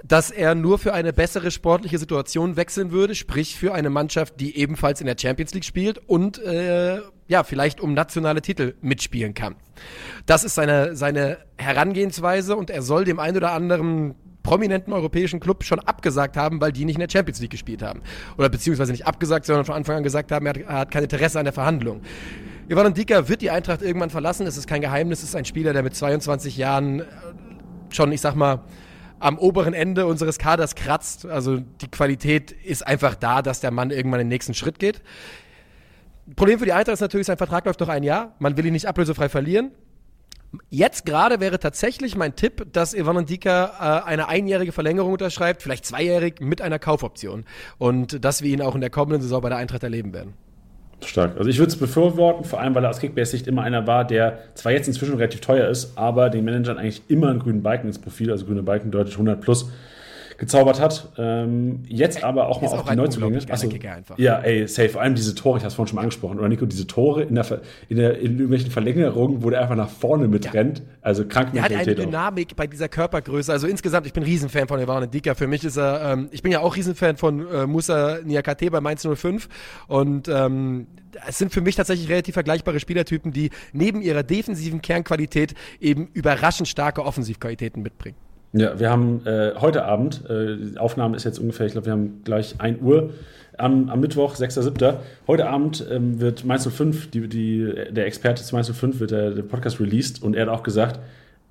dass er nur für eine bessere sportliche Situation wechseln würde, sprich für eine Mannschaft, die ebenfalls in der Champions League spielt und äh, ja, vielleicht um nationale Titel mitspielen kann. Das ist seine, seine Herangehensweise und er soll dem einen oder anderen prominenten europäischen Club schon abgesagt haben, weil die nicht in der Champions League gespielt haben. Oder beziehungsweise nicht abgesagt, sondern von Anfang an gesagt haben, er hat, er hat kein Interesse an der Verhandlung. Ivan Dika wird die Eintracht irgendwann verlassen. Es ist kein Geheimnis. Es ist ein Spieler, der mit 22 Jahren schon, ich sag mal, am oberen Ende unseres Kaders kratzt. Also die Qualität ist einfach da, dass der Mann irgendwann den nächsten Schritt geht. Problem für die Eintracht ist natürlich, sein Vertrag läuft noch ein Jahr. Man will ihn nicht ablösefrei verlieren. Jetzt gerade wäre tatsächlich mein Tipp, dass Ivan Ndika äh, eine einjährige Verlängerung unterschreibt, vielleicht zweijährig mit einer Kaufoption. Und dass wir ihn auch in der kommenden Saison bei der Eintracht erleben werden. Stark. Also ich würde es befürworten, vor allem weil er aus Kickbase-Sicht immer einer war, der zwar jetzt inzwischen relativ teuer ist, aber den Managern eigentlich immer einen grünen Balken ins Profil, also grüne Balken deutlich 100 plus, gezaubert hat. Ähm, jetzt aber auch mal auf die Neuzugänge. Achso, ja, ey, safe. Vor allem diese Tore, ich habe es vorhin schon mal angesprochen, oder Nico, diese Tore in, der, in, der, in irgendwelchen Verlängerungen, wo der einfach nach vorne mitrennt. Ja. Also krank Der hat eine Dynamik auch. bei dieser Körpergröße. Also insgesamt, ich bin Riesenfan von Ivan Dika. Für mich ist er, ähm, ich bin ja auch Riesenfan von äh, Musa Niakate bei Mainz 05 und ähm, es sind für mich tatsächlich relativ vergleichbare Spielertypen, die neben ihrer defensiven Kernqualität eben überraschend starke Offensivqualitäten mitbringen. Ja, wir haben äh, heute Abend, äh, die Aufnahme ist jetzt ungefähr, ich glaube, wir haben gleich 1 Uhr am, am Mittwoch, 6.7. Heute Abend ähm, wird Mainz 05, die, die, der Experte zu Mainz 05, wird der, der Podcast released und er hat auch gesagt,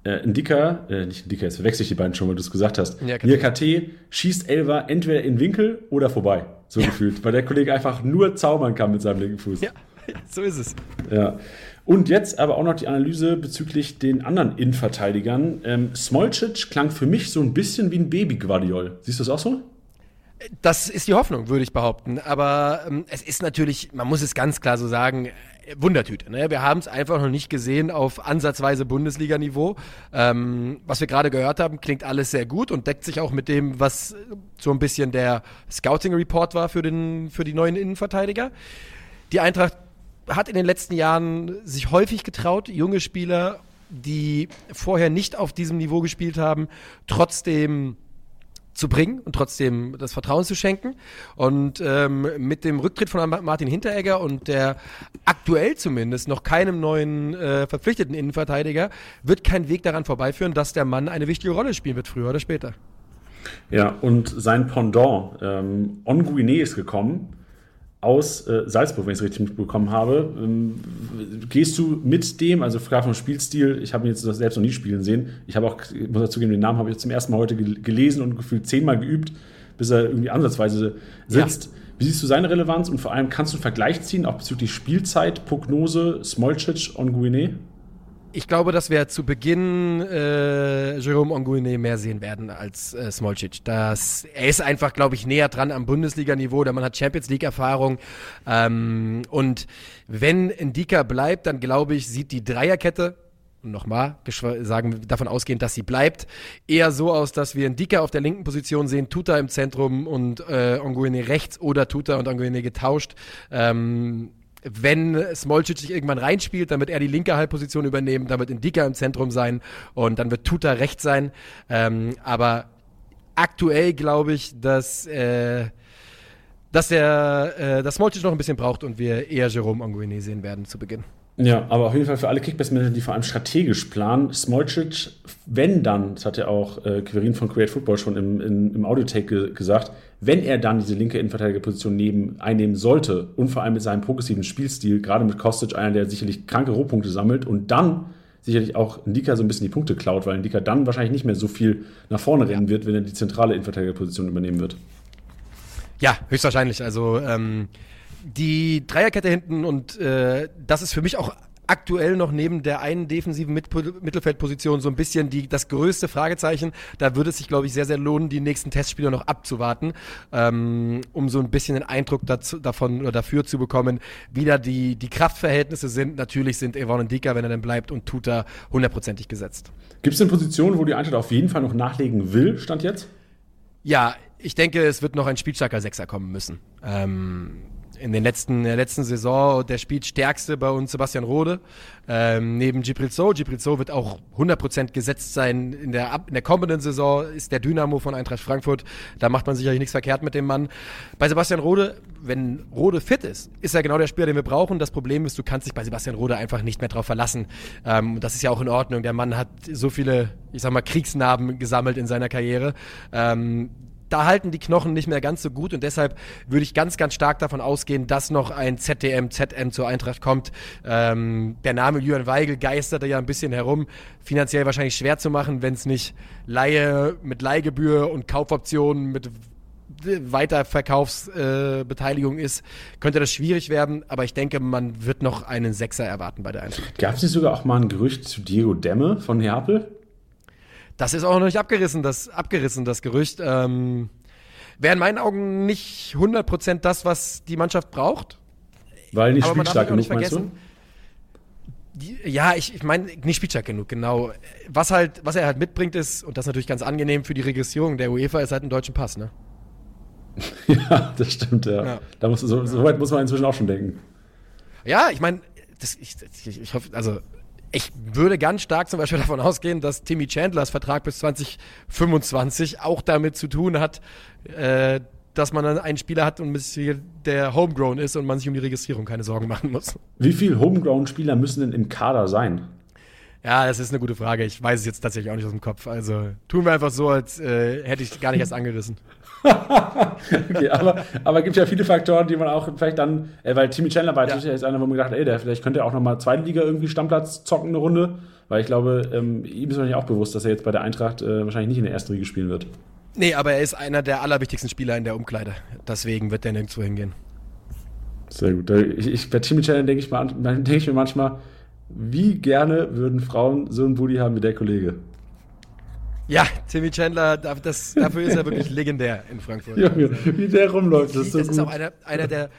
äh, Ndika, äh, nicht Ndika, jetzt verwechsel ich die beiden schon, weil du es gesagt hast. Ja, KT schießt Elva entweder in Winkel oder vorbei, so ja. gefühlt, weil der Kollege einfach nur zaubern kann mit seinem linken Fuß. Ja, so ist es. Ja. Und jetzt aber auch noch die Analyse bezüglich den anderen Innenverteidigern. Ähm, Smolcic klang für mich so ein bisschen wie ein Baby-Guardiol. Siehst du das auch so? Das ist die Hoffnung, würde ich behaupten. Aber ähm, es ist natürlich, man muss es ganz klar so sagen, Wundertüte. Ne? Wir haben es einfach noch nicht gesehen auf ansatzweise Bundesliga-Niveau. Ähm, was wir gerade gehört haben, klingt alles sehr gut und deckt sich auch mit dem, was so ein bisschen der Scouting-Report war für, den, für die neuen Innenverteidiger. Die Eintracht hat in den letzten Jahren sich häufig getraut, junge Spieler, die vorher nicht auf diesem Niveau gespielt haben, trotzdem zu bringen und trotzdem das Vertrauen zu schenken. Und ähm, mit dem Rücktritt von Martin Hinteregger und der aktuell zumindest noch keinem neuen äh, verpflichteten Innenverteidiger wird kein Weg daran vorbeiführen, dass der Mann eine wichtige Rolle spielen wird, früher oder später. Ja, und sein Pendant, ähm, Onguine ist gekommen aus äh, Salzburg, wenn ich es richtig mitbekommen habe. Ähm, gehst du mit dem, also klar vom Spielstil, ich habe ihn jetzt selbst noch nie spielen sehen. Ich habe auch, muss dazu geben, den Namen habe ich zum ersten Mal heute gelesen und gefühlt zehnmal geübt, bis er irgendwie ansatzweise sitzt. Ja. Wie siehst du seine Relevanz und vor allem kannst du einen Vergleich ziehen, auch bezüglich Spielzeit, Prognose, Smolcic, Onguine? Ich glaube, dass wir zu Beginn äh, Jerome Onguine mehr sehen werden als äh, Smolcic. Das, er ist einfach, glaube ich, näher dran am Bundesliga-Niveau. Der Mann hat Champions League-Erfahrung. Ähm, und wenn Indika bleibt, dann glaube ich, sieht die Dreierkette nochmal sagen, davon ausgehend, dass sie bleibt, eher so aus, dass wir Dicker auf der linken Position sehen, Tuta im Zentrum und äh, Onguene rechts oder Tuta und Onguene getauscht. Ähm, wenn Smolcic sich irgendwann reinspielt, dann wird er die linke Halbposition übernehmen, dann wird Indika im Zentrum sein und dann wird Tuta rechts sein. Ähm, aber aktuell glaube ich, dass, äh, dass der äh, dass Smolcic noch ein bisschen braucht und wir eher Jerome Anguine sehen werden zu Beginn. Ja, aber auf jeden Fall für alle Kickbase-Manager, die vor allem strategisch planen, Smolcic, wenn dann, das hat ja auch äh, Quirin von Create Football schon im, im, im Audiotake ge gesagt, wenn er dann diese linke Innenverteidigerposition neben, einnehmen sollte und vor allem mit seinem progressiven Spielstil, gerade mit Kostic, einer, der sicherlich kranke Rohpunkte sammelt und dann sicherlich auch Ndika so ein bisschen die Punkte klaut, weil Ndika dann wahrscheinlich nicht mehr so viel nach vorne rennen wird, wenn er die zentrale Innenverteidigerposition übernehmen wird. Ja, höchstwahrscheinlich. Also ähm, die Dreierkette hinten und äh, das ist für mich auch aktuell noch neben der einen defensiven Mit Mittelfeldposition so ein bisschen die, das größte Fragezeichen. Da würde es sich, glaube ich, sehr, sehr lohnen, die nächsten Testspiele noch abzuwarten, ähm, um so ein bisschen den Eindruck dazu, davon oder dafür zu bekommen, wie da die, die Kraftverhältnisse sind. Natürlich sind Evon und Dika, wenn er dann bleibt, und Tuta hundertprozentig gesetzt. Gibt es denn Positionen, wo die Eintracht auf jeden Fall noch nachlegen will, Stand jetzt? Ja, ich denke, es wird noch ein spielstarker Sechser kommen müssen. Ähm, in, den letzten, der letzten Saison der Spielstärkste bei uns Sebastian Rode. Ähm, neben. Gibril So wird auch 100% gesetzt sein. In der, in der kommenden Saison ist der Dynamo von Eintracht Frankfurt. Da macht man sicherlich nichts verkehrt mit dem Mann. Bei Sebastian Rode, wenn Rode fit ist, ist er genau der Spieler, den wir brauchen. Das Problem ist, du kannst dich bei Sebastian Rode einfach nicht mehr drauf verlassen. Ähm, das ist ja auch in Ordnung. Der Mann hat so viele, ich sag mal, Kriegsnarben gesammelt in seiner Karriere. Ähm, da halten die Knochen nicht mehr ganz so gut und deshalb würde ich ganz, ganz stark davon ausgehen, dass noch ein ZDM, ZM zur Eintracht kommt. Ähm, der Name Jürgen Weigel geisterte ja ein bisschen herum. Finanziell wahrscheinlich schwer zu machen, wenn es nicht Laie mit Leihgebühr und Kaufoptionen mit Weiterverkaufsbeteiligung äh, ist, könnte das schwierig werden, aber ich denke, man wird noch einen Sechser erwarten bei der Eintracht. Gab es nicht sogar auch mal ein Gerücht zu Diego Demme von Neapel? Das ist auch noch nicht abgerissen, das, abgerissen, das Gerücht. Ähm, Wäre in meinen Augen nicht 100% das, was die Mannschaft braucht. Weil nicht spielstark genug, meinst du? Ja, ich, ich meine, nicht spielstark genug, genau. Was halt, was er halt mitbringt ist, und das ist natürlich ganz angenehm für die Registrierung der UEFA, ist halt ein deutschen Pass, ne? ja, das stimmt, ja. ja. Da muss, so, so, weit muss man inzwischen auch schon denken. Ja, ich meine, ich, ich, ich hoffe, also ich würde ganz stark zum Beispiel davon ausgehen, dass Timmy Chandlers Vertrag bis 2025 auch damit zu tun hat, äh, dass man dann einen Spieler hat, und der homegrown ist und man sich um die Registrierung keine Sorgen machen muss. Wie viele homegrown-Spieler müssen denn im Kader sein? Ja, das ist eine gute Frage. Ich weiß es jetzt tatsächlich auch nicht aus dem Kopf. Also tun wir einfach so, als äh, hätte ich gar nicht erst angerissen. okay, aber, aber gibt ja viele Faktoren, die man auch vielleicht dann, äh, weil Timmy Chandler war ja. jetzt einer, wo man gedacht ey, der vielleicht könnte auch nochmal zweite Liga irgendwie Stammplatz zocken, eine Runde. Weil ich glaube, ähm, ihm ist wahrscheinlich auch bewusst, dass er jetzt bei der Eintracht äh, wahrscheinlich nicht in der ersten Liga spielen wird. Nee, aber er ist einer der allerwichtigsten Spieler in der Umkleide. Deswegen wird der nirgendwo hingehen. Sehr gut. Ich, ich, bei Timmy Chandler denke ich, denk ich mir manchmal, wie gerne würden Frauen so einen Booty haben wie der Kollege? Ja, Timmy Chandler, das, dafür ist er wirklich legendär in Frankfurt. Junge, wie der rumläuft, das ist so Das gut. ist auch einer, einer, der,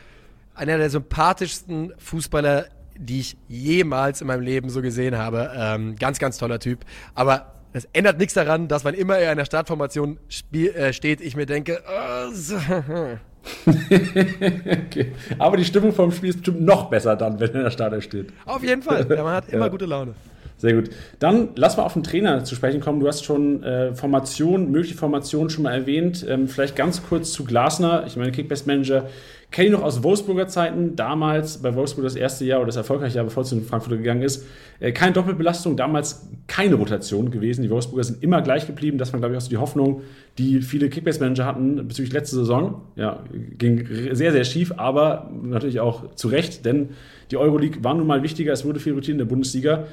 einer der sympathischsten Fußballer, die ich jemals in meinem Leben so gesehen habe. Ähm, ganz, ganz toller Typ. Aber es ändert nichts daran, dass wann immer er in der Startformation spiel, äh, steht, ich mir denke, oh, so. okay. Aber die Stimmung vom Spiel ist bestimmt noch besser dann, wenn er in der Starter steht. Auf jeden Fall. Der Mann hat immer ja. gute Laune. Sehr gut. Dann lass mal auf den Trainer zu sprechen kommen. Du hast schon äh, Formation, mögliche Formationen schon mal erwähnt. Ähm, vielleicht ganz kurz zu Glasner. Ich meine, Kickbest Manager kenne ich noch aus Wolfsburger Zeiten. Damals bei Wolfsburg das erste Jahr oder das erfolgreiche Jahr, bevor es in Frankfurt gegangen ist. Äh, keine Doppelbelastung, damals keine Rotation gewesen. Die Wolfsburger sind immer gleich geblieben. Das war, glaube ich, auch so die Hoffnung, die viele Kickbase Manager hatten bezüglich letzte Saison. Ja, ging sehr, sehr schief, aber natürlich auch zu Recht, denn die Euroleague war nun mal wichtiger. Es wurde viel rotiert in der Bundesliga.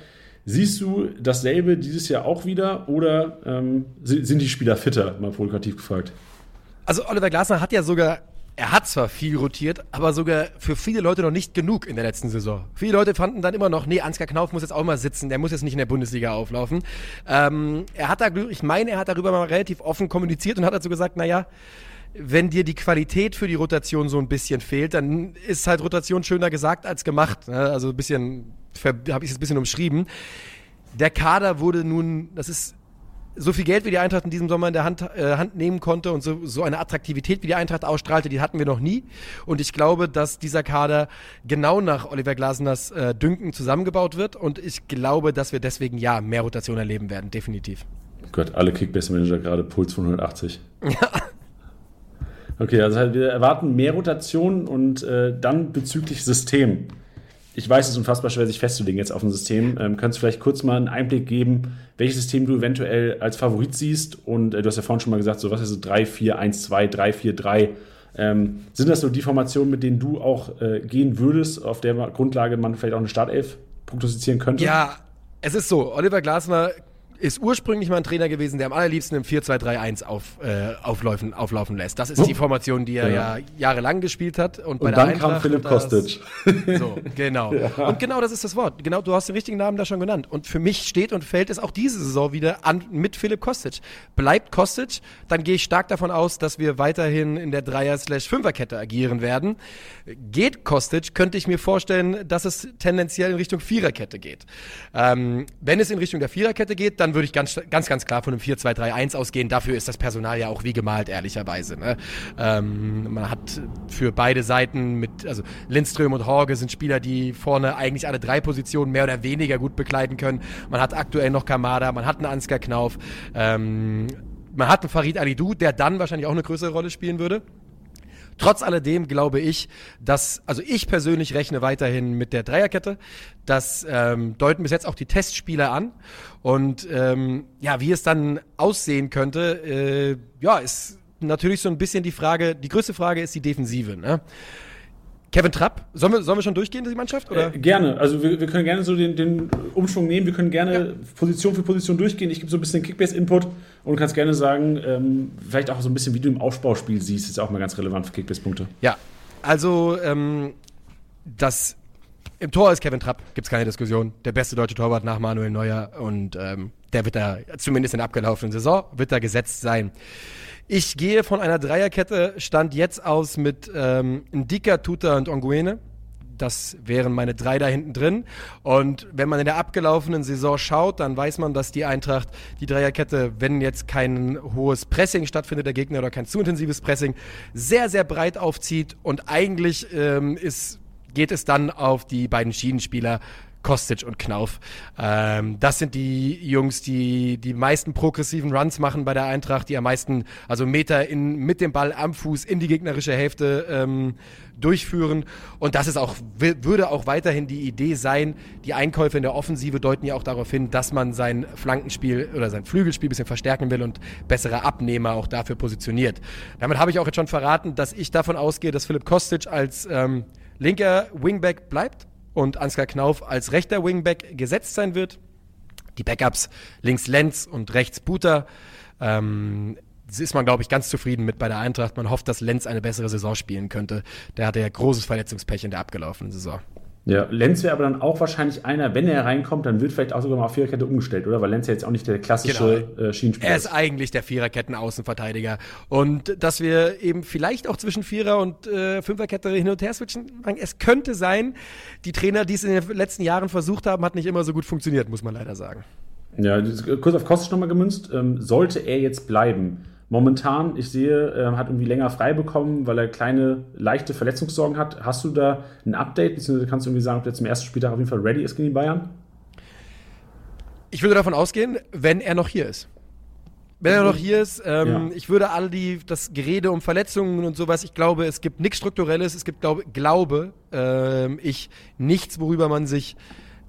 Siehst du dasselbe dieses Jahr auch wieder oder ähm, sind die Spieler fitter, mal provokativ gefragt? Also Oliver Glasner hat ja sogar, er hat zwar viel rotiert, aber sogar für viele Leute noch nicht genug in der letzten Saison. Viele Leute fanden dann immer noch, nee, Ansgar Knauf muss jetzt auch mal sitzen, der muss jetzt nicht in der Bundesliga auflaufen. Ähm, er hat da, ich meine, er hat darüber mal relativ offen kommuniziert und hat dazu gesagt, naja, wenn dir die Qualität für die Rotation so ein bisschen fehlt, dann ist halt Rotation schöner gesagt als gemacht. Ne? Also ein bisschen, habe ich es ein bisschen umschrieben. der Kader wurde nun, das ist so viel Geld, wie die Eintracht in diesem Sommer in der Hand, äh, Hand nehmen konnte und so, so eine Attraktivität, wie die Eintracht ausstrahlte, die hatten wir noch nie. Und ich glaube, dass dieser Kader genau nach Oliver Glasners äh, Dünken zusammengebaut wird. Und ich glaube, dass wir deswegen ja mehr Rotation erleben werden, definitiv. Gott, alle Kickbase-Manager gerade Puls von 180. Ja. Okay, also wir erwarten mehr Rotation und äh, dann bezüglich System ich weiß, es ist unfassbar schwer, sich festzulegen jetzt auf ein System. Ähm, kannst du vielleicht kurz mal einen Einblick geben, welches System du eventuell als Favorit siehst? Und äh, du hast ja vorhin schon mal gesagt, so was ist so 3, 4, 1, 2, 3, 4, 3. Ähm, sind das so die Formationen, mit denen du auch äh, gehen würdest, auf der Grundlage man vielleicht auch eine Startelf prognostizieren könnte? Ja, es ist so. Oliver Glasner ist ursprünglich mal ein Trainer gewesen, der am allerliebsten im 4-2-3-1 auf, äh, auflaufen, auflaufen lässt. Das ist die Formation, die er ja, ja jahrelang gespielt hat. Und, bei und dann kam Philipp Kostic. So, genau. Ja. Und genau das ist das Wort. Genau, du hast den richtigen Namen da schon genannt. Und für mich steht und fällt es auch diese Saison wieder an mit Philipp Kostic. Bleibt Kostic, dann gehe ich stark davon aus, dass wir weiterhin in der Dreier-Fünfer-Kette agieren werden. Geht Kostic, könnte ich mir vorstellen, dass es tendenziell in Richtung Viererkette geht. Ähm, wenn es in Richtung der Viererkette geht, dann dann würde ich ganz, ganz, ganz klar von einem 4-2-3-1 ausgehen. Dafür ist das Personal ja auch wie gemalt, ehrlicherweise. Ne? Ähm, man hat für beide Seiten mit, also Lindström und Horge sind Spieler, die vorne eigentlich alle drei Positionen mehr oder weniger gut bekleiden können. Man hat aktuell noch Kamada, man hat einen Ansgar Knauf, ähm, man hat einen Farid Alidou, der dann wahrscheinlich auch eine größere Rolle spielen würde. Trotz alledem glaube ich, dass, also ich persönlich rechne weiterhin mit der Dreierkette. Das ähm, deuten bis jetzt auch die Testspieler an. Und ähm, ja, wie es dann aussehen könnte, äh, ja, ist natürlich so ein bisschen die Frage, die größte Frage ist die Defensive. Ne? Kevin Trapp, sollen wir, sollen wir schon durchgehen, die Mannschaft? Oder? Äh, gerne. Also wir, wir können gerne so den, den Umschwung nehmen. Wir können gerne ja. Position für Position durchgehen. Ich gebe so ein bisschen Kickbase-Input und kannst gerne sagen, ähm, vielleicht auch so ein bisschen, wie du im Aufbauspiel siehst, ist auch mal ganz relevant für Kickbase-Punkte. Ja, also ähm, das im Tor ist Kevin Trapp, gibt es keine Diskussion. Der beste deutsche Torwart nach Manuel Neuer und ähm, der wird da, zumindest in der abgelaufenen Saison, wird da gesetzt sein. Ich gehe von einer Dreierkette, stand jetzt aus mit ähm, Ndika, Tuta und Onguene. Das wären meine drei da hinten drin. Und wenn man in der abgelaufenen Saison schaut, dann weiß man, dass die Eintracht die Dreierkette, wenn jetzt kein hohes Pressing stattfindet, der Gegner oder kein zu intensives Pressing, sehr, sehr breit aufzieht. Und eigentlich ähm, ist, geht es dann auf die beiden Schienenspieler Kostic und Knauf. Ähm, das sind die Jungs, die die meisten progressiven Runs machen bei der Eintracht, die am meisten, also Meter in, mit dem Ball am Fuß in die gegnerische Hälfte ähm, durchführen. Und das ist auch, würde auch weiterhin die Idee sein. Die Einkäufe in der Offensive deuten ja auch darauf hin, dass man sein Flankenspiel oder sein Flügelspiel ein bisschen verstärken will und bessere Abnehmer auch dafür positioniert. Damit habe ich auch jetzt schon verraten, dass ich davon ausgehe, dass Philipp Kostic als ähm, linker Wingback bleibt und Ansgar Knauf als rechter Wingback gesetzt sein wird. Die Backups links Lenz und rechts Buter. Ähm, ist man, glaube ich, ganz zufrieden mit bei der Eintracht. Man hofft, dass Lenz eine bessere Saison spielen könnte. Der hatte ja großes Verletzungspech in der abgelaufenen Saison. Ja, Lenz wäre aber dann auch wahrscheinlich einer, wenn er reinkommt, dann wird vielleicht auch sogar mal auf Viererkette umgestellt, oder? Weil Lenz ja jetzt auch nicht der klassische genau. äh, Schienenspieler ist. Er ist eigentlich der Viererketten-Außenverteidiger. Und dass wir eben vielleicht auch zwischen Vierer- und äh, Fünferkette hin und her switchen, es könnte sein, die Trainer, die es in den letzten Jahren versucht haben, hat nicht immer so gut funktioniert, muss man leider sagen. Ja, kurz auf Kostic nochmal gemünzt. Ähm, sollte er jetzt bleiben, Momentan, ich sehe, er hat irgendwie länger frei bekommen, weil er kleine, leichte Verletzungssorgen hat. Hast du da ein Update, beziehungsweise kannst du irgendwie sagen, ob der zum ersten Spieltag auf jeden Fall ready ist gegen die Bayern? Ich würde davon ausgehen, wenn er noch hier ist. Wenn er noch hier ist, ähm, ja. ich würde all die, das Gerede um Verletzungen und sowas, ich glaube, es gibt nichts Strukturelles, es gibt, glaube, glaube ähm, ich, nichts, worüber man sich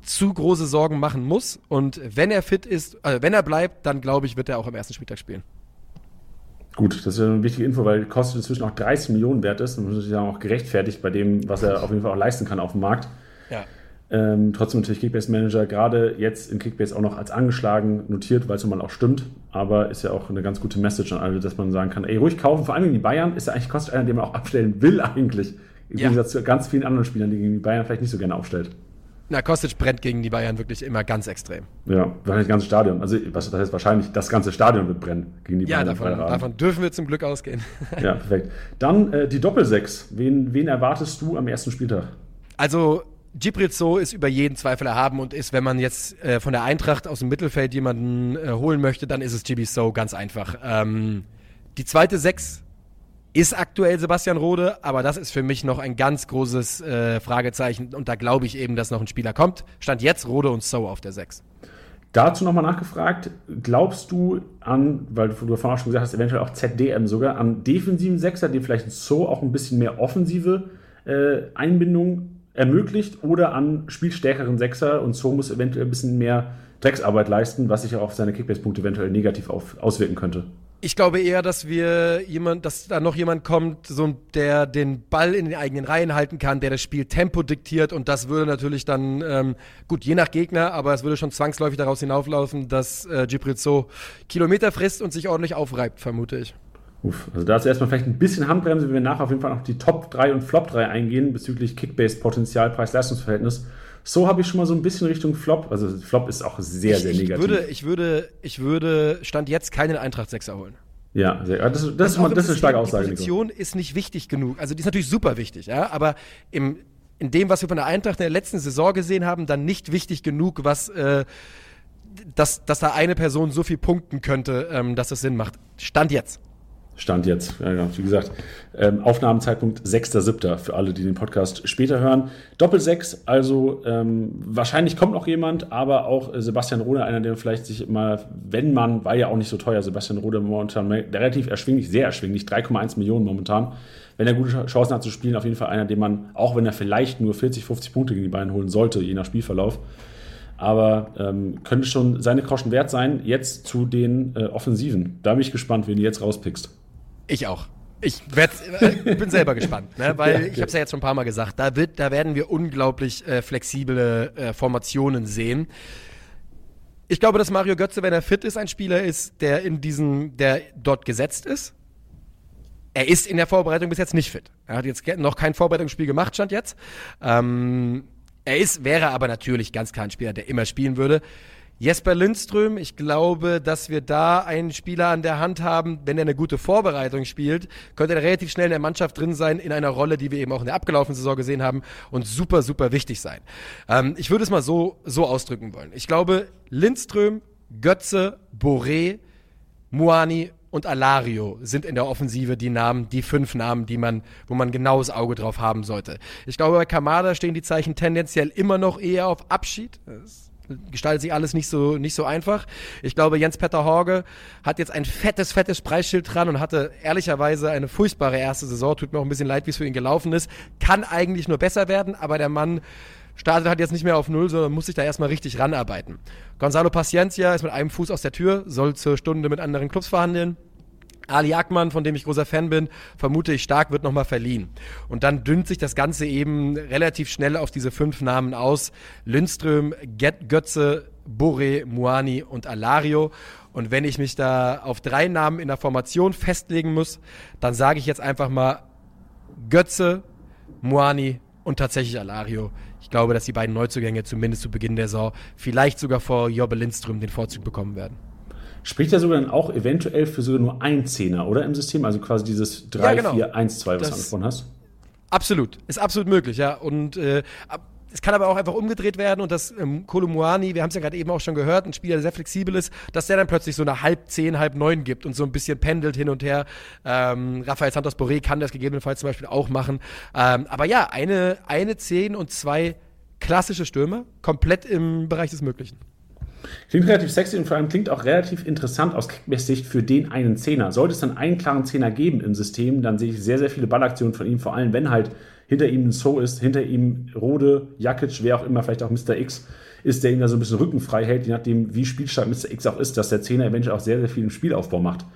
zu große Sorgen machen muss. Und wenn er fit ist, äh, wenn er bleibt, dann glaube ich, wird er auch am ersten Spieltag spielen. Gut, das ist eine wichtige Info, weil kostet inzwischen auch 30 Millionen wert ist und muss natürlich auch gerechtfertigt bei dem, was er auf jeden Fall auch leisten kann auf dem Markt. Ja. Ähm, trotzdem natürlich Kickbase Manager gerade jetzt in Kickbase auch noch als angeschlagen notiert, weil es nun mal auch stimmt. Aber ist ja auch eine ganz gute Message an alle, dass man sagen kann, ey, ruhig kaufen. Vor allem die Bayern ist ja eigentlich kostet einer, den man auch abstellen will eigentlich. Im ja. Gegensatz zu ganz vielen anderen Spielern, die gegen die Bayern vielleicht nicht so gerne aufstellt. Na, Kostic brennt gegen die Bayern wirklich immer ganz extrem. Ja, wahrscheinlich das ganze Stadion. Also, was das heißt wahrscheinlich, das ganze Stadion wird brennen gegen die ja, Bayern. Ja, davon, davon, dürfen wir zum Glück ausgehen. ja, perfekt. Dann äh, die Doppelsechs. Wen, wen erwartest du am ersten Spieltag? Also, Gibril So ist über jeden Zweifel erhaben und ist, wenn man jetzt äh, von der Eintracht aus dem Mittelfeld jemanden äh, holen möchte, dann ist es Gibi So, ganz einfach. Ähm, die zweite Sechs ist aktuell Sebastian Rode, aber das ist für mich noch ein ganz großes äh, Fragezeichen und da glaube ich eben, dass noch ein Spieler kommt. Stand jetzt Rode und So auf der Sechs. Dazu nochmal nachgefragt, glaubst du an, weil du vorhin auch schon gesagt hast, eventuell auch ZDM sogar, an defensiven Sechser, die vielleicht so auch ein bisschen mehr offensive äh, Einbindung ermöglicht oder an spielstärkeren Sechser und so muss eventuell ein bisschen mehr Drecksarbeit leisten, was sich auch auf seine Kickbase-Punkte eventuell negativ auf, auswirken könnte. Ich glaube eher, dass wir jemand, dass da noch jemand kommt, so der den Ball in den eigenen Reihen halten kann, der das Spiel Tempo diktiert und das würde natürlich dann ähm, gut je nach Gegner, aber es würde schon zwangsläufig daraus hinauflaufen, dass äh, Gibril so Kilometer frisst und sich ordentlich aufreibt, vermute ich. Uff, also dazu erstmal vielleicht ein bisschen Handbremse, wenn wir nachher auf jeden Fall noch die Top 3 und Flop 3 eingehen bezüglich Kickbase-Potenzial, Preis-Leistungs-Verhältnis. So habe ich schon mal so ein bisschen Richtung Flop. Also Flop ist auch sehr, ich, sehr ich negativ. Würde, ich, würde, ich würde Stand jetzt keinen Eintracht Sechser holen. Ja, sehr, das, das, das, ist, mal, das ist eine starke Aussage. Die Position Nico. ist nicht wichtig genug. Also die ist natürlich super wichtig, ja, aber im, in dem, was wir von der Eintracht in der letzten Saison gesehen haben, dann nicht wichtig genug, was äh, dass, dass da eine Person so viel punkten könnte, ähm, dass das Sinn macht. Stand jetzt. Stand jetzt. Ja. Wie gesagt, ähm, Aufnahmezeitpunkt 6.7. für alle, die den Podcast später hören. Doppel 6, also ähm, wahrscheinlich kommt noch jemand, aber auch äh, Sebastian Rode, einer, der vielleicht sich mal, wenn man, war ja auch nicht so teuer, Sebastian Rode momentan relativ erschwinglich, sehr erschwinglich, 3,1 Millionen momentan. Wenn er gute Chancen hat zu spielen, auf jeden Fall einer, den man, auch wenn er vielleicht nur 40, 50 Punkte gegen die Beine holen sollte, je nach Spielverlauf, aber ähm, könnte schon seine Groschen wert sein. Jetzt zu den äh, Offensiven. Da bin ich gespannt, wen du jetzt rauspickst. Ich auch. Ich werd, äh, bin selber gespannt, ne? weil ja, ich habe es ja jetzt schon ein paar Mal gesagt, da, wird, da werden wir unglaublich äh, flexible äh, Formationen sehen. Ich glaube, dass Mario Götze, wenn er fit ist, ein Spieler ist, der in diesem, der dort gesetzt ist. Er ist in der Vorbereitung bis jetzt nicht fit. Er hat jetzt noch kein Vorbereitungsspiel gemacht, stand jetzt. Ähm, er ist, wäre aber natürlich ganz klar ein Spieler, der immer spielen würde. Jesper Lindström, ich glaube, dass wir da einen Spieler an der Hand haben, wenn er eine gute Vorbereitung spielt, könnte er relativ schnell in der Mannschaft drin sein, in einer Rolle, die wir eben auch in der abgelaufenen Saison gesehen haben und super, super wichtig sein. Ähm, ich würde es mal so, so ausdrücken wollen. Ich glaube, Lindström, Götze, Boré, Muani und Alario sind in der Offensive die Namen, die fünf Namen, die man, wo man genaues Auge drauf haben sollte. Ich glaube, bei Kamada stehen die Zeichen tendenziell immer noch eher auf Abschied. Das gestaltet sich alles nicht so, nicht so einfach. Ich glaube, Jens-Petter Horge hat jetzt ein fettes, fettes Preisschild dran und hatte ehrlicherweise eine furchtbare erste Saison. Tut mir auch ein bisschen leid, wie es für ihn gelaufen ist. Kann eigentlich nur besser werden, aber der Mann startet halt jetzt nicht mehr auf Null, sondern muss sich da erstmal richtig ranarbeiten. Gonzalo Paciencia ist mit einem Fuß aus der Tür, soll zur Stunde mit anderen Clubs verhandeln. Ali Akman, von dem ich großer Fan bin, vermute ich stark, wird nochmal verliehen. Und dann dünnt sich das Ganze eben relativ schnell auf diese fünf Namen aus. Lindström, Götze, Bore, Muani und Alario. Und wenn ich mich da auf drei Namen in der Formation festlegen muss, dann sage ich jetzt einfach mal Götze, Muani und tatsächlich Alario. Ich glaube, dass die beiden Neuzugänge zumindest zu Beginn der Saison vielleicht sogar vor Jobbe Lindström den Vorzug bekommen werden. Spricht er sogar dann auch eventuell für sogar nur ein Zehner, oder im System? Also quasi dieses 3, ja, genau. 4, 1, 2, was das du angesprochen hast? Absolut. Ist absolut möglich, ja. Und äh, es kann aber auch einfach umgedreht werden und dass ähm, Kolumuani, wir haben es ja gerade eben auch schon gehört, ein Spieler, der sehr flexibel ist, dass der dann plötzlich so eine halb zehn, halb neun gibt und so ein bisschen pendelt hin und her. Ähm, Rafael Santos Boré kann das gegebenenfalls zum Beispiel auch machen. Ähm, aber ja, eine, eine zehn und zwei klassische Stürmer, komplett im Bereich des Möglichen. Klingt relativ sexy und vor allem klingt auch relativ interessant aus Kickbase-Sicht für den einen Zehner. Sollte es dann einen klaren Zehner geben im System, dann sehe ich sehr, sehr viele Ballaktionen von ihm, vor allem wenn halt hinter ihm ein So ist, hinter ihm Rode, Jakic, wer auch immer, vielleicht auch Mr. X, ist, der ihm da so ein bisschen Rücken frei hält, je nachdem, wie spielstark Mr. X auch ist, dass der Zehner eventuell auch sehr, sehr viel im Spielaufbau macht.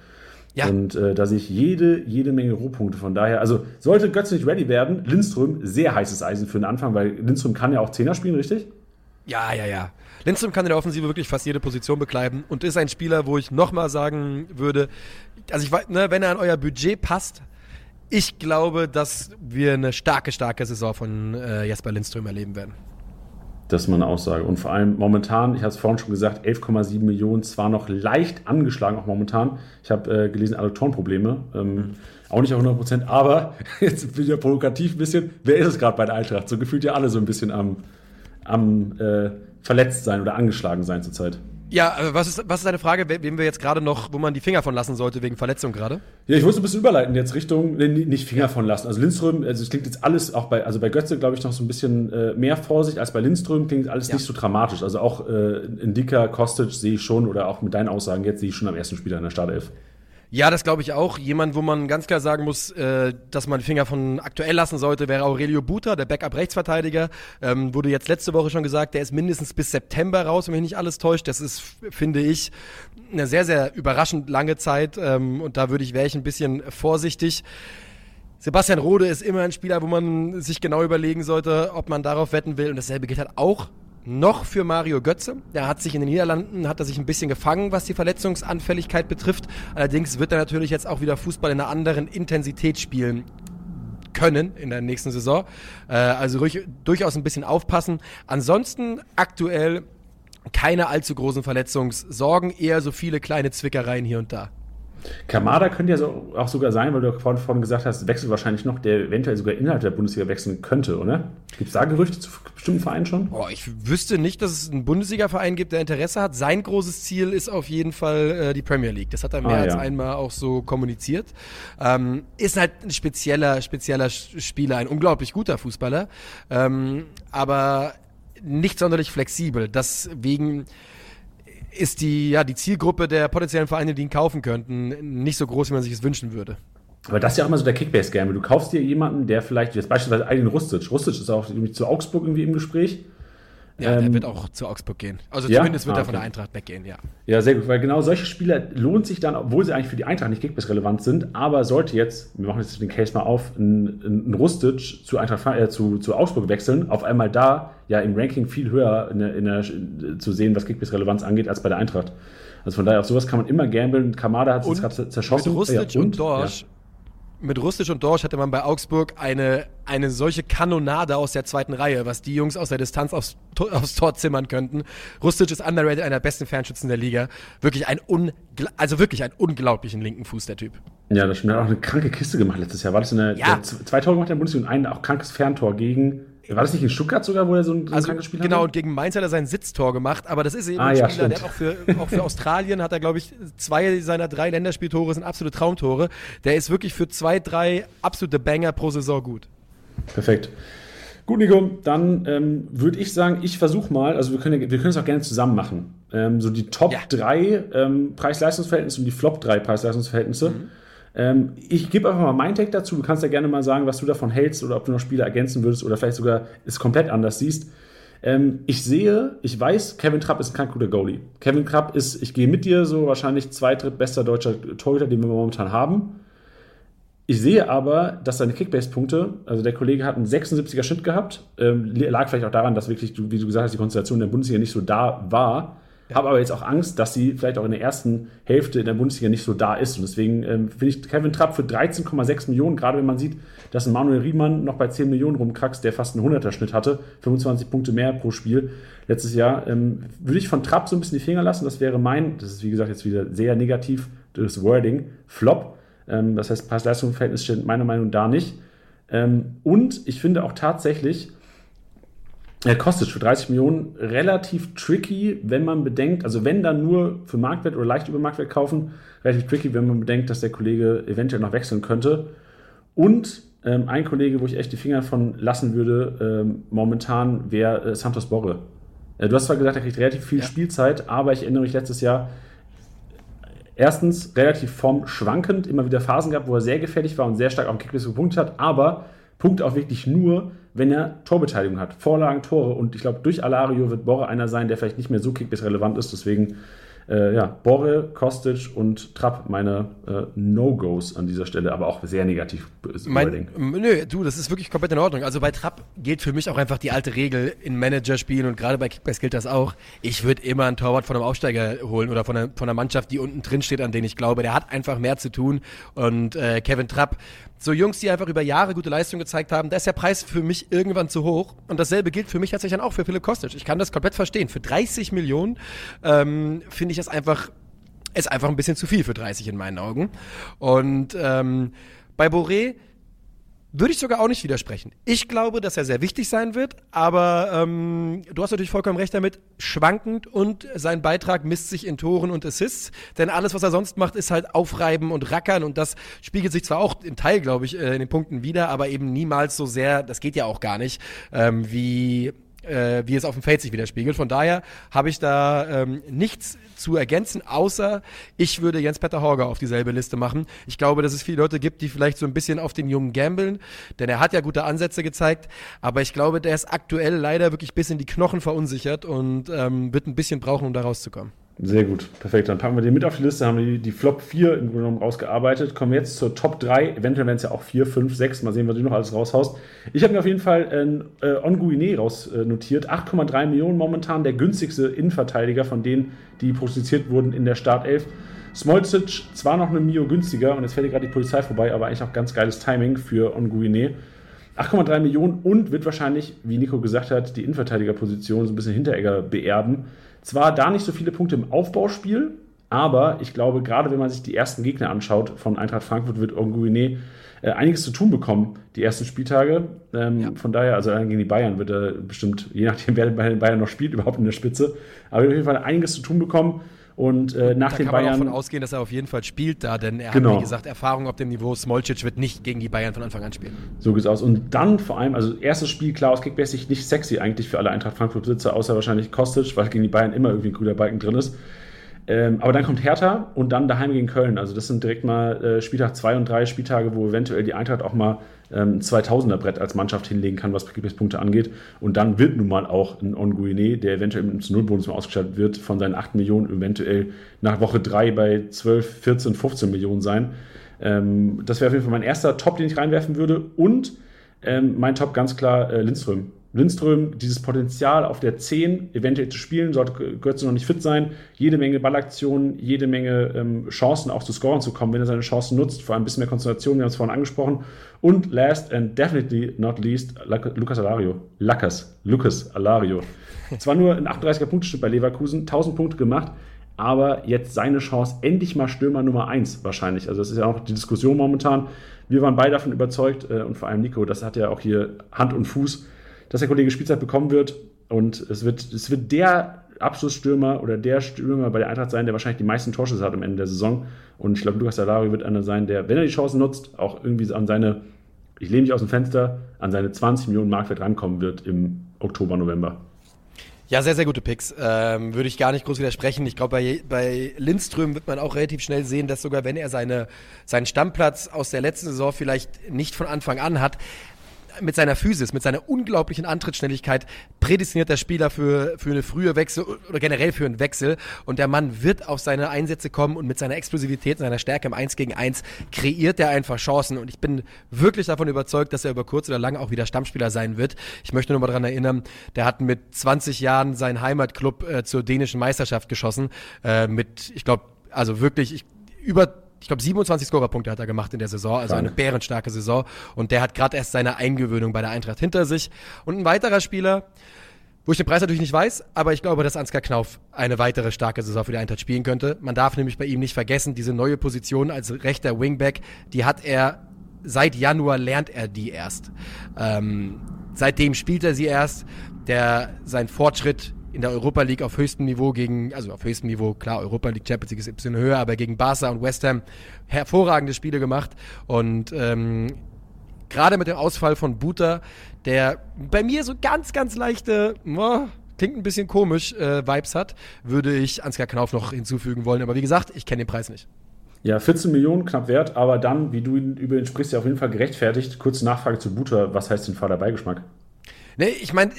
Ja. Und äh, da sehe ich jede, jede Menge Rohpunkte. Von daher, also sollte Götze nicht ready werden, Lindström, sehr heißes Eisen für den Anfang, weil Lindström kann ja auch Zehner spielen, richtig? Ja, ja, ja. Lindström kann in der Offensive wirklich fast jede Position bekleiden und ist ein Spieler, wo ich nochmal sagen würde, also ich weiß, ne, wenn er an euer Budget passt, ich glaube, dass wir eine starke, starke Saison von äh, Jesper Lindström erleben werden. Das ist meine Aussage. Und vor allem momentan, ich habe es vorhin schon gesagt, 11,7 Millionen, zwar noch leicht angeschlagen, auch momentan. Ich habe äh, gelesen, Adduktorenprobleme. Ähm, auch nicht auf 100 Prozent, aber jetzt ja provokativ ein bisschen. Wer ist es gerade bei der Eintracht? So gefühlt ja alle so ein bisschen am, am äh, verletzt sein oder angeschlagen sein zurzeit. Ja, äh, was ist, was ist deine Frage, wem wir jetzt gerade noch, wo man die Finger von lassen sollte wegen Verletzung gerade? Ja, ich wollte ein bisschen überleiten jetzt Richtung, nee, nicht Finger von lassen. Also Lindström, also es klingt jetzt alles auch bei, also bei Götze glaube ich noch so ein bisschen äh, mehr Vorsicht als bei Lindström klingt alles ja. nicht so dramatisch. Also auch äh, Indika, Kostic sehe ich schon oder auch mit deinen Aussagen jetzt sehe ich schon am ersten Spieler in der Startelf. Ja, das glaube ich auch. Jemand, wo man ganz klar sagen muss, äh, dass man Finger von aktuell lassen sollte, wäre Aurelio Buta, der Backup-Rechtsverteidiger. Ähm, wurde jetzt letzte Woche schon gesagt, der ist mindestens bis September raus, wenn mich nicht alles täuscht. Das ist, finde ich, eine sehr, sehr überraschend lange Zeit. Ähm, und da würde ich, wäre ich ein bisschen vorsichtig. Sebastian Rode ist immer ein Spieler, wo man sich genau überlegen sollte, ob man darauf wetten will. Und dasselbe gilt halt auch noch für Mario Götze. Der hat sich in den Niederlanden, hat er sich ein bisschen gefangen, was die Verletzungsanfälligkeit betrifft. Allerdings wird er natürlich jetzt auch wieder Fußball in einer anderen Intensität spielen können in der nächsten Saison. Äh, also durchaus ein bisschen aufpassen. Ansonsten aktuell keine allzu großen Verletzungssorgen, eher so viele kleine Zwickereien hier und da. Kamada könnte ja so, auch sogar sein, weil du vorhin, vorhin gesagt hast, wechselt wahrscheinlich noch, der eventuell sogar innerhalb der Bundesliga wechseln könnte, oder? Gibt es da Gerüchte zu bestimmten Vereinen schon? Oh, ich wüsste nicht, dass es einen Bundesliga-Verein gibt, der Interesse hat. Sein großes Ziel ist auf jeden Fall äh, die Premier League. Das hat er mehr ah, als einmal auch so kommuniziert. Ähm, ist halt ein spezieller, spezieller Spieler, ein unglaublich guter Fußballer, ähm, aber nicht sonderlich flexibel. Deswegen ist die, ja, die Zielgruppe der potenziellen Vereine, die ihn kaufen könnten, nicht so groß, wie man sich es wünschen würde. Aber das ist ja auch immer so der Kickbase-Game. Du kaufst dir jemanden, der vielleicht, jetzt beispielsweise Aydin Rustic. Rustic ist auch zu Augsburg irgendwie im Gespräch. Ja, ähm, der wird auch zu Augsburg gehen. Also ja? zumindest wird ah, er von der Eintracht weggehen, ja. Ja, sehr gut, weil genau solche Spieler lohnt sich dann, obwohl sie eigentlich für die Eintracht nicht Kickbase-relevant sind, aber sollte jetzt, wir machen jetzt den Case mal auf, ein, ein Rustic zu, Eintracht, äh, zu, zu Augsburg wechseln, auf einmal da ja im Ranking viel höher in der, in der, zu sehen, was Kickbase-Relevanz angeht, als bei der Eintracht. Also von daher, auf sowas kann man immer gambeln. Kamada hat es gerade zerschossen. Mit Rustic ja, und, und Dorsch ja mit Rustisch und Dorsch hatte man bei Augsburg eine, eine solche Kanonade aus der zweiten Reihe, was die Jungs aus der Distanz aufs, aufs Tor zimmern könnten. Rustisch ist underrated, einer der besten Fernschützen der Liga. Wirklich ein, also wirklich einen unglaublichen linken Fuß, der Typ. Ja, das stimmt. Er hat auch eine kranke Kiste gemacht letztes Jahr. War das eine, ja. zwei Tore gemacht in der Bundesliga und ein auch krankes Ferntor gegen war das nicht in Stuttgart sogar, wo er so ein, so also, krankes Spiel Genau, und gegen Mainz hat er sein Sitztor gemacht, aber das ist eben ah, ein Spieler, ja, der hat auch für, auch für Australien hat er, glaube ich, zwei seiner drei Länderspieltore sind absolute Traumtore. Der ist wirklich für zwei, drei absolute Banger pro Saison gut. Perfekt. Gut, Nico, dann ähm, würde ich sagen, ich versuche mal, also wir können, wir können es auch gerne zusammen machen. Ähm, so die Top ja. 3 ähm, Preis-Leistungsverhältnisse und die Flop 3 Preis-Leistungsverhältnisse. Mhm. Ähm, ich gebe einfach mal meinen Take dazu. Du kannst ja gerne mal sagen, was du davon hältst oder ob du noch Spieler ergänzen würdest oder vielleicht sogar es komplett anders siehst. Ähm, ich sehe, ich weiß, Kevin Trapp ist kein guter Goalie. Kevin Trapp ist, ich gehe mit dir, so wahrscheinlich zweit, bester deutscher Torhüter, den wir momentan haben. Ich sehe aber, dass seine Kickbase-Punkte, also der Kollege hat einen 76er Schnitt gehabt, ähm, lag vielleicht auch daran, dass wirklich, wie du gesagt hast, die Konstellation der Bundesliga nicht so da war. Habe aber jetzt auch Angst, dass sie vielleicht auch in der ersten Hälfte in der Bundesliga nicht so da ist. Und deswegen ähm, finde ich Kevin Trapp für 13,6 Millionen, gerade wenn man sieht, dass ein Manuel Riemann noch bei 10 Millionen rumkraxt, der fast einen 100er-Schnitt hatte, 25 Punkte mehr pro Spiel letztes Jahr, ähm, würde ich von Trapp so ein bisschen die Finger lassen. Das wäre mein, das ist wie gesagt jetzt wieder sehr negativ, das Wording, Flop. Ähm, das heißt, Preis-Leistungs-Verhältnis steht meiner Meinung nach da nicht. Ähm, und ich finde auch tatsächlich, er kostet für 30 Millionen relativ tricky, wenn man bedenkt, also wenn dann nur für Marktwert oder leicht über Marktwert kaufen, relativ tricky, wenn man bedenkt, dass der Kollege eventuell noch wechseln könnte. Und ähm, ein Kollege, wo ich echt die Finger von lassen würde, ähm, momentan wäre äh, Santos Borre. Äh, du hast zwar gesagt, er kriegt relativ viel ja. Spielzeit, aber ich erinnere mich letztes Jahr, erstens relativ formschwankend, immer wieder Phasen gehabt, wo er sehr gefährlich war und sehr stark auf dem Kickbase gepunktet hat, aber punktet auch wirklich nur, wenn er Torbeteiligung hat. Vorlagen, Tore. Und ich glaube, durch Alario wird Borre einer sein, der vielleicht nicht mehr so kickbase relevant ist. Deswegen, äh, ja, Borre, Kostic und Trapp meine äh, No-Gos an dieser Stelle, aber auch sehr negativ. Mein, nö, du, das ist wirklich komplett in Ordnung. Also bei Trapp gilt für mich auch einfach die alte Regel in Manager-Spielen und gerade bei Kickbase gilt das auch. Ich würde immer einen Torwart von einem Aufsteiger holen oder von einer, von einer Mannschaft, die unten drin steht, an denen ich glaube. Der hat einfach mehr zu tun. Und äh, Kevin Trapp, so Jungs, die einfach über Jahre gute Leistung gezeigt haben, da ist der Preis für mich irgendwann zu hoch. Und dasselbe gilt für mich tatsächlich dann auch für Philipp Kostic. Ich kann das komplett verstehen. Für 30 Millionen ähm, finde ich das einfach, ist einfach ein bisschen zu viel für 30 in meinen Augen. Und ähm, bei Boré würde ich sogar auch nicht widersprechen. Ich glaube, dass er sehr wichtig sein wird, aber ähm, du hast natürlich vollkommen recht damit, schwankend und sein Beitrag misst sich in Toren und Assists, denn alles, was er sonst macht, ist halt aufreiben und rackern und das spiegelt sich zwar auch im Teil, glaube ich, äh, in den Punkten wieder, aber eben niemals so sehr, das geht ja auch gar nicht, ähm, wie äh, wie es auf dem Feld sich widerspiegelt. Von daher habe ich da ähm, nichts zu ergänzen, außer ich würde Jens-Peter Horger auf dieselbe Liste machen. Ich glaube, dass es viele Leute gibt, die vielleicht so ein bisschen auf den Jungen gambeln, denn er hat ja gute Ansätze gezeigt, aber ich glaube, der ist aktuell leider wirklich bis in die Knochen verunsichert und ähm, wird ein bisschen brauchen, um da rauszukommen. Sehr gut, perfekt. Dann packen wir den mit auf die Liste, haben wir die, die Flop 4 im Grunde genommen rausgearbeitet. Kommen wir jetzt zur Top 3. Eventuell werden es ja auch 4, 5, 6. Mal sehen, was du noch alles raushaust. Ich habe mir auf jeden Fall äh, Onguine rausnotiert. 8,3 Millionen momentan, der günstigste Innenverteidiger von denen, die prognostiziert wurden in der Startelf. Smolcic zwar noch eine Mio günstiger und jetzt fährt gerade die Polizei vorbei, aber eigentlich auch ganz geiles Timing für Onguine. 8,3 Millionen und wird wahrscheinlich, wie Nico gesagt hat, die Innenverteidigerposition so ein bisschen Hinteregger beerben. Zwar da nicht so viele Punkte im Aufbauspiel, aber ich glaube, gerade wenn man sich die ersten Gegner anschaut von Eintracht Frankfurt, wird Onguine äh, einiges zu tun bekommen, die ersten Spieltage. Ähm, ja. Von daher, also gegen die Bayern wird er bestimmt, je nachdem, wer bei den Bayern noch spielt, überhaupt in der Spitze, aber auf jeden Fall einiges zu tun bekommen. Und äh, nach da den kann Bayern. man davon ausgehen, dass er auf jeden Fall spielt da, denn er Genau. hat, wie gesagt, Erfahrung auf dem Niveau. Smolcic wird nicht gegen die Bayern von Anfang an spielen. So geht's aus. Und dann vor allem, also erstes Spiel, klar, aus Kickbase nicht sexy eigentlich für alle Eintracht Frankfurt-Besitzer, außer wahrscheinlich Kostic, weil gegen die Bayern immer irgendwie ein guter Balken drin ist. Ähm, aber dann kommt Hertha und dann daheim gegen Köln. Also das sind direkt mal äh, Spieltag 2 und 3 Spieltage, wo eventuell die Eintracht auch mal ähm, ein 2000er-Brett als Mannschaft hinlegen kann, was Kickbase-Punkte angeht. Und dann wird nun mal auch ein Onguine, der eventuell mit einem Nullbonus mal ausgestattet wird, von seinen 8 Millionen eventuell nach Woche 3 bei 12, 14, 15 Millionen sein. Ähm, das wäre auf jeden Fall mein erster Top, den ich reinwerfen würde. Und ähm, mein Top ganz klar äh, Lindström. Lindström, dieses Potenzial auf der 10 eventuell zu spielen, sollte Götze noch nicht fit sein. Jede Menge Ballaktionen, jede Menge ähm, Chancen auch zu scoren zu kommen, wenn er seine Chancen nutzt. Vor allem ein bisschen mehr Konzentration, wir haben es vorhin angesprochen. Und last and definitely not least, Lucas Alario. Lucas, Lucas Alario. Zwar nur ein 38er Punkteschnitt bei Leverkusen, 1000 Punkte gemacht, aber jetzt seine Chance, endlich mal Stürmer Nummer 1 wahrscheinlich. Also das ist ja auch die Diskussion momentan. Wir waren beide davon überzeugt äh, und vor allem Nico, das hat ja auch hier Hand und Fuß, dass der Kollege Spielzeit bekommen wird und es wird, es wird der Abschlussstürmer oder der Stürmer bei der Eintracht sein, der wahrscheinlich die meisten Torschüsse hat am Ende der Saison. Und ich glaube, Lukas Alario wird einer sein, der, wenn er die Chancen nutzt, auch irgendwie an seine, ich lehne mich aus dem Fenster, an seine 20 Millionen Marktwert rankommen wird im Oktober, November. Ja, sehr, sehr gute Picks. Ähm, würde ich gar nicht groß widersprechen. Ich glaube, bei, bei Lindström wird man auch relativ schnell sehen, dass sogar wenn er seine, seinen Stammplatz aus der letzten Saison vielleicht nicht von Anfang an hat, mit seiner Physis, mit seiner unglaublichen Antrittsschnelligkeit prädestiniert der Spieler für, für eine frühe Wechsel oder generell für einen Wechsel. Und der Mann wird auf seine Einsätze kommen und mit seiner Explosivität, seiner Stärke im 1 gegen 1 kreiert er einfach Chancen. Und ich bin wirklich davon überzeugt, dass er über kurz oder lang auch wieder Stammspieler sein wird. Ich möchte nur mal daran erinnern, der hat mit 20 Jahren seinen Heimatclub äh, zur dänischen Meisterschaft geschossen. Äh, mit, ich glaube, also wirklich, ich, über ich glaube, 27 Scorerpunkte hat er gemacht in der Saison, also eine bärenstarke Saison. Und der hat gerade erst seine Eingewöhnung bei der Eintracht hinter sich. Und ein weiterer Spieler, wo ich den Preis natürlich nicht weiß, aber ich glaube, dass Ansgar Knauf eine weitere starke Saison für die Eintracht spielen könnte. Man darf nämlich bei ihm nicht vergessen, diese neue Position als rechter Wingback, die hat er seit Januar lernt er die erst. Ähm, seitdem spielt er sie erst. Der sein Fortschritt in der Europa League auf höchstem Niveau gegen, also auf höchstem Niveau, klar, Europa League Champions League ist ein bisschen höher, aber gegen Barca und West Ham hervorragende Spiele gemacht. Und ähm, gerade mit dem Ausfall von Buta, der bei mir so ganz, ganz leichte, oh, klingt ein bisschen komisch, äh, Vibes hat, würde ich Ansgar Knauf noch hinzufügen wollen. Aber wie gesagt, ich kenne den Preis nicht. Ja, 14 Millionen knapp wert, aber dann, wie du über ihn sprichst, ja auf jeden Fall gerechtfertigt. Kurze Nachfrage zu Buta, was heißt denn Vaterbeigeschmack? Nee, ich meine,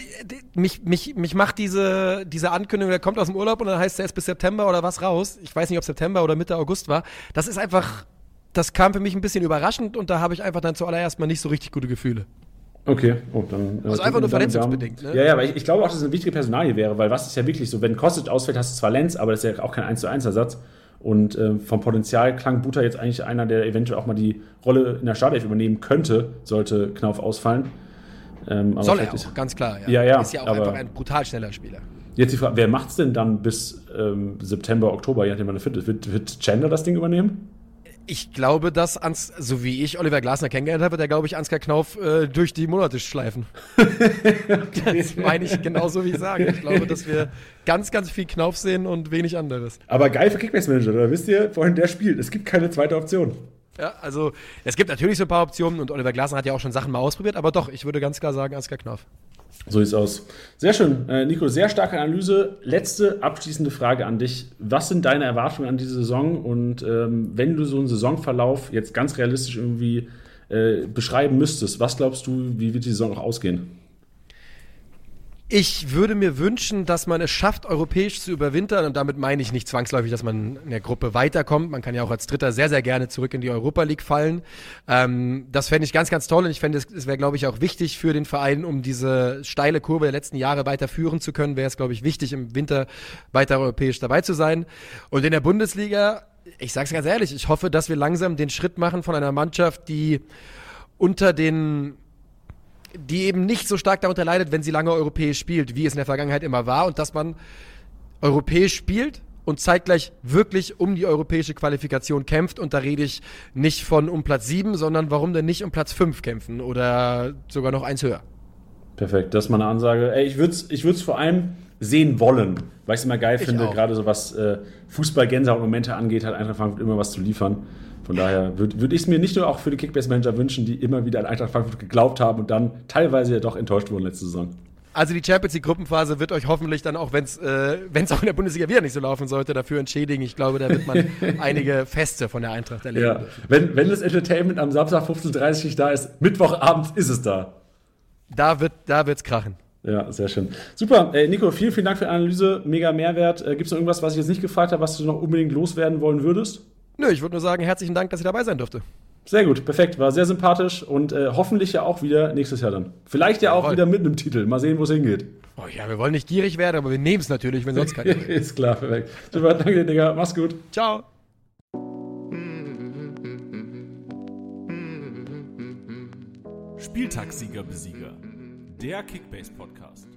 mich, mich, mich macht diese, diese Ankündigung, der kommt aus dem Urlaub und dann heißt er erst bis September oder was raus. Ich weiß nicht, ob September oder Mitte August war. Das ist einfach, das kam für mich ein bisschen überraschend und da habe ich einfach dann zuallererst mal nicht so richtig gute Gefühle. Okay, oh, dann. Also einfach nur verletzungsbedingt, ne? Ja, ja, aber ich, ich, glaube auch, dass es eine wichtige Personalie wäre, weil was ist ja wirklich so, wenn Kostic ausfällt, hast du zwar Lenz, aber das ist ja auch kein 1 zu 1 Ersatz. Und äh, vom Potenzial klang Buta jetzt eigentlich einer, der eventuell auch mal die Rolle in der Startelf übernehmen könnte, sollte Knauf ausfallen. Ähm, Soll er auch, ist, ganz klar. Ja, ja. ja ist ja auch einfach ein brutal schneller Spieler. Jetzt die Frage, wer macht es denn dann bis ähm, September, Oktober, je nachdem, wann er fit ist? Wird, wird Chandler das Ding übernehmen? Ich glaube, dass, Ans so wie ich Oliver Glasner kennengelernt habe, wird er, glaube ich, Ansgar Knauf äh, durch die Monate schleifen. das meine ich genauso, wie ich sage. Ich glaube, dass wir ganz, ganz viel Knauf sehen und wenig anderes. Aber geil für Kickbase-Manager, da wisst ihr, vorhin der spielt. Es gibt keine zweite Option. Ja, also es gibt natürlich so ein paar Optionen und Oliver Glasner hat ja auch schon Sachen mal ausprobiert, aber doch, ich würde ganz klar sagen, Ansgar Knauf. So sieht's aus. Sehr schön, äh, Nico, sehr starke Analyse. Letzte abschließende Frage an dich. Was sind deine Erwartungen an diese Saison? Und ähm, wenn du so einen Saisonverlauf jetzt ganz realistisch irgendwie äh, beschreiben müsstest, was glaubst du, wie wird die Saison auch ausgehen? Ich würde mir wünschen, dass man es schafft, europäisch zu überwintern. Und damit meine ich nicht zwangsläufig, dass man in der Gruppe weiterkommt. Man kann ja auch als Dritter sehr, sehr gerne zurück in die Europa League fallen. Ähm, das fände ich ganz, ganz toll. Und ich fände, es wäre, glaube ich, auch wichtig für den Verein, um diese steile Kurve der letzten Jahre weiterführen zu können, wäre es, glaube ich, wichtig, im Winter weiter europäisch dabei zu sein. Und in der Bundesliga, ich sage es ganz ehrlich, ich hoffe, dass wir langsam den Schritt machen von einer Mannschaft, die unter den die eben nicht so stark darunter leidet, wenn sie lange europäisch spielt, wie es in der Vergangenheit immer war, und dass man europäisch spielt und zeitgleich wirklich um die europäische Qualifikation kämpft. Und da rede ich nicht von um Platz 7, sondern warum denn nicht um Platz 5 kämpfen oder sogar noch eins höher. Perfekt, das ist meine Ansage. Ey, ich würde es ich vor allem sehen wollen, weil ich es immer geil ich finde, gerade so was äh, Fußball-Gänsehaut-Momente angeht, hat Eintracht Frankfurt immer was zu liefern. Von daher würde würd ich es mir nicht nur auch für die Kickbase-Manager wünschen, die immer wieder an Eintracht Frankfurt geglaubt haben und dann teilweise ja doch enttäuscht wurden letzte Saison. Also die Champions League Gruppenphase wird euch hoffentlich dann auch, wenn es äh, auch in der Bundesliga wieder nicht so laufen sollte, dafür entschädigen. Ich glaube, da wird man einige Feste von der Eintracht erleben. Ja. Wenn, wenn das Entertainment am Samstag 15.30 Uhr nicht da ist, Mittwochabend ist es da. Da wird da wird's krachen. Ja, sehr schön. Super. Äh, Nico, vielen, vielen Dank für die Analyse. Mega Mehrwert. Äh, Gibt es noch irgendwas, was ich jetzt nicht gefragt habe, was du noch unbedingt loswerden wollen würdest? Nö, ich würde nur sagen, herzlichen Dank, dass ich dabei sein durfte. Sehr gut, perfekt. War sehr sympathisch und äh, hoffentlich ja auch wieder nächstes Jahr dann. Vielleicht ja auch Jawohl. wieder mit einem Titel. Mal sehen, wo es hingeht. Oh ja, wir wollen nicht gierig werden, aber wir nehmen es natürlich, wenn sonst keiner Ist klar, perfekt. Super, danke dir, Digga. Mach's gut. Ciao. Spieltagssieger Besieger. Der Kickbase Podcast.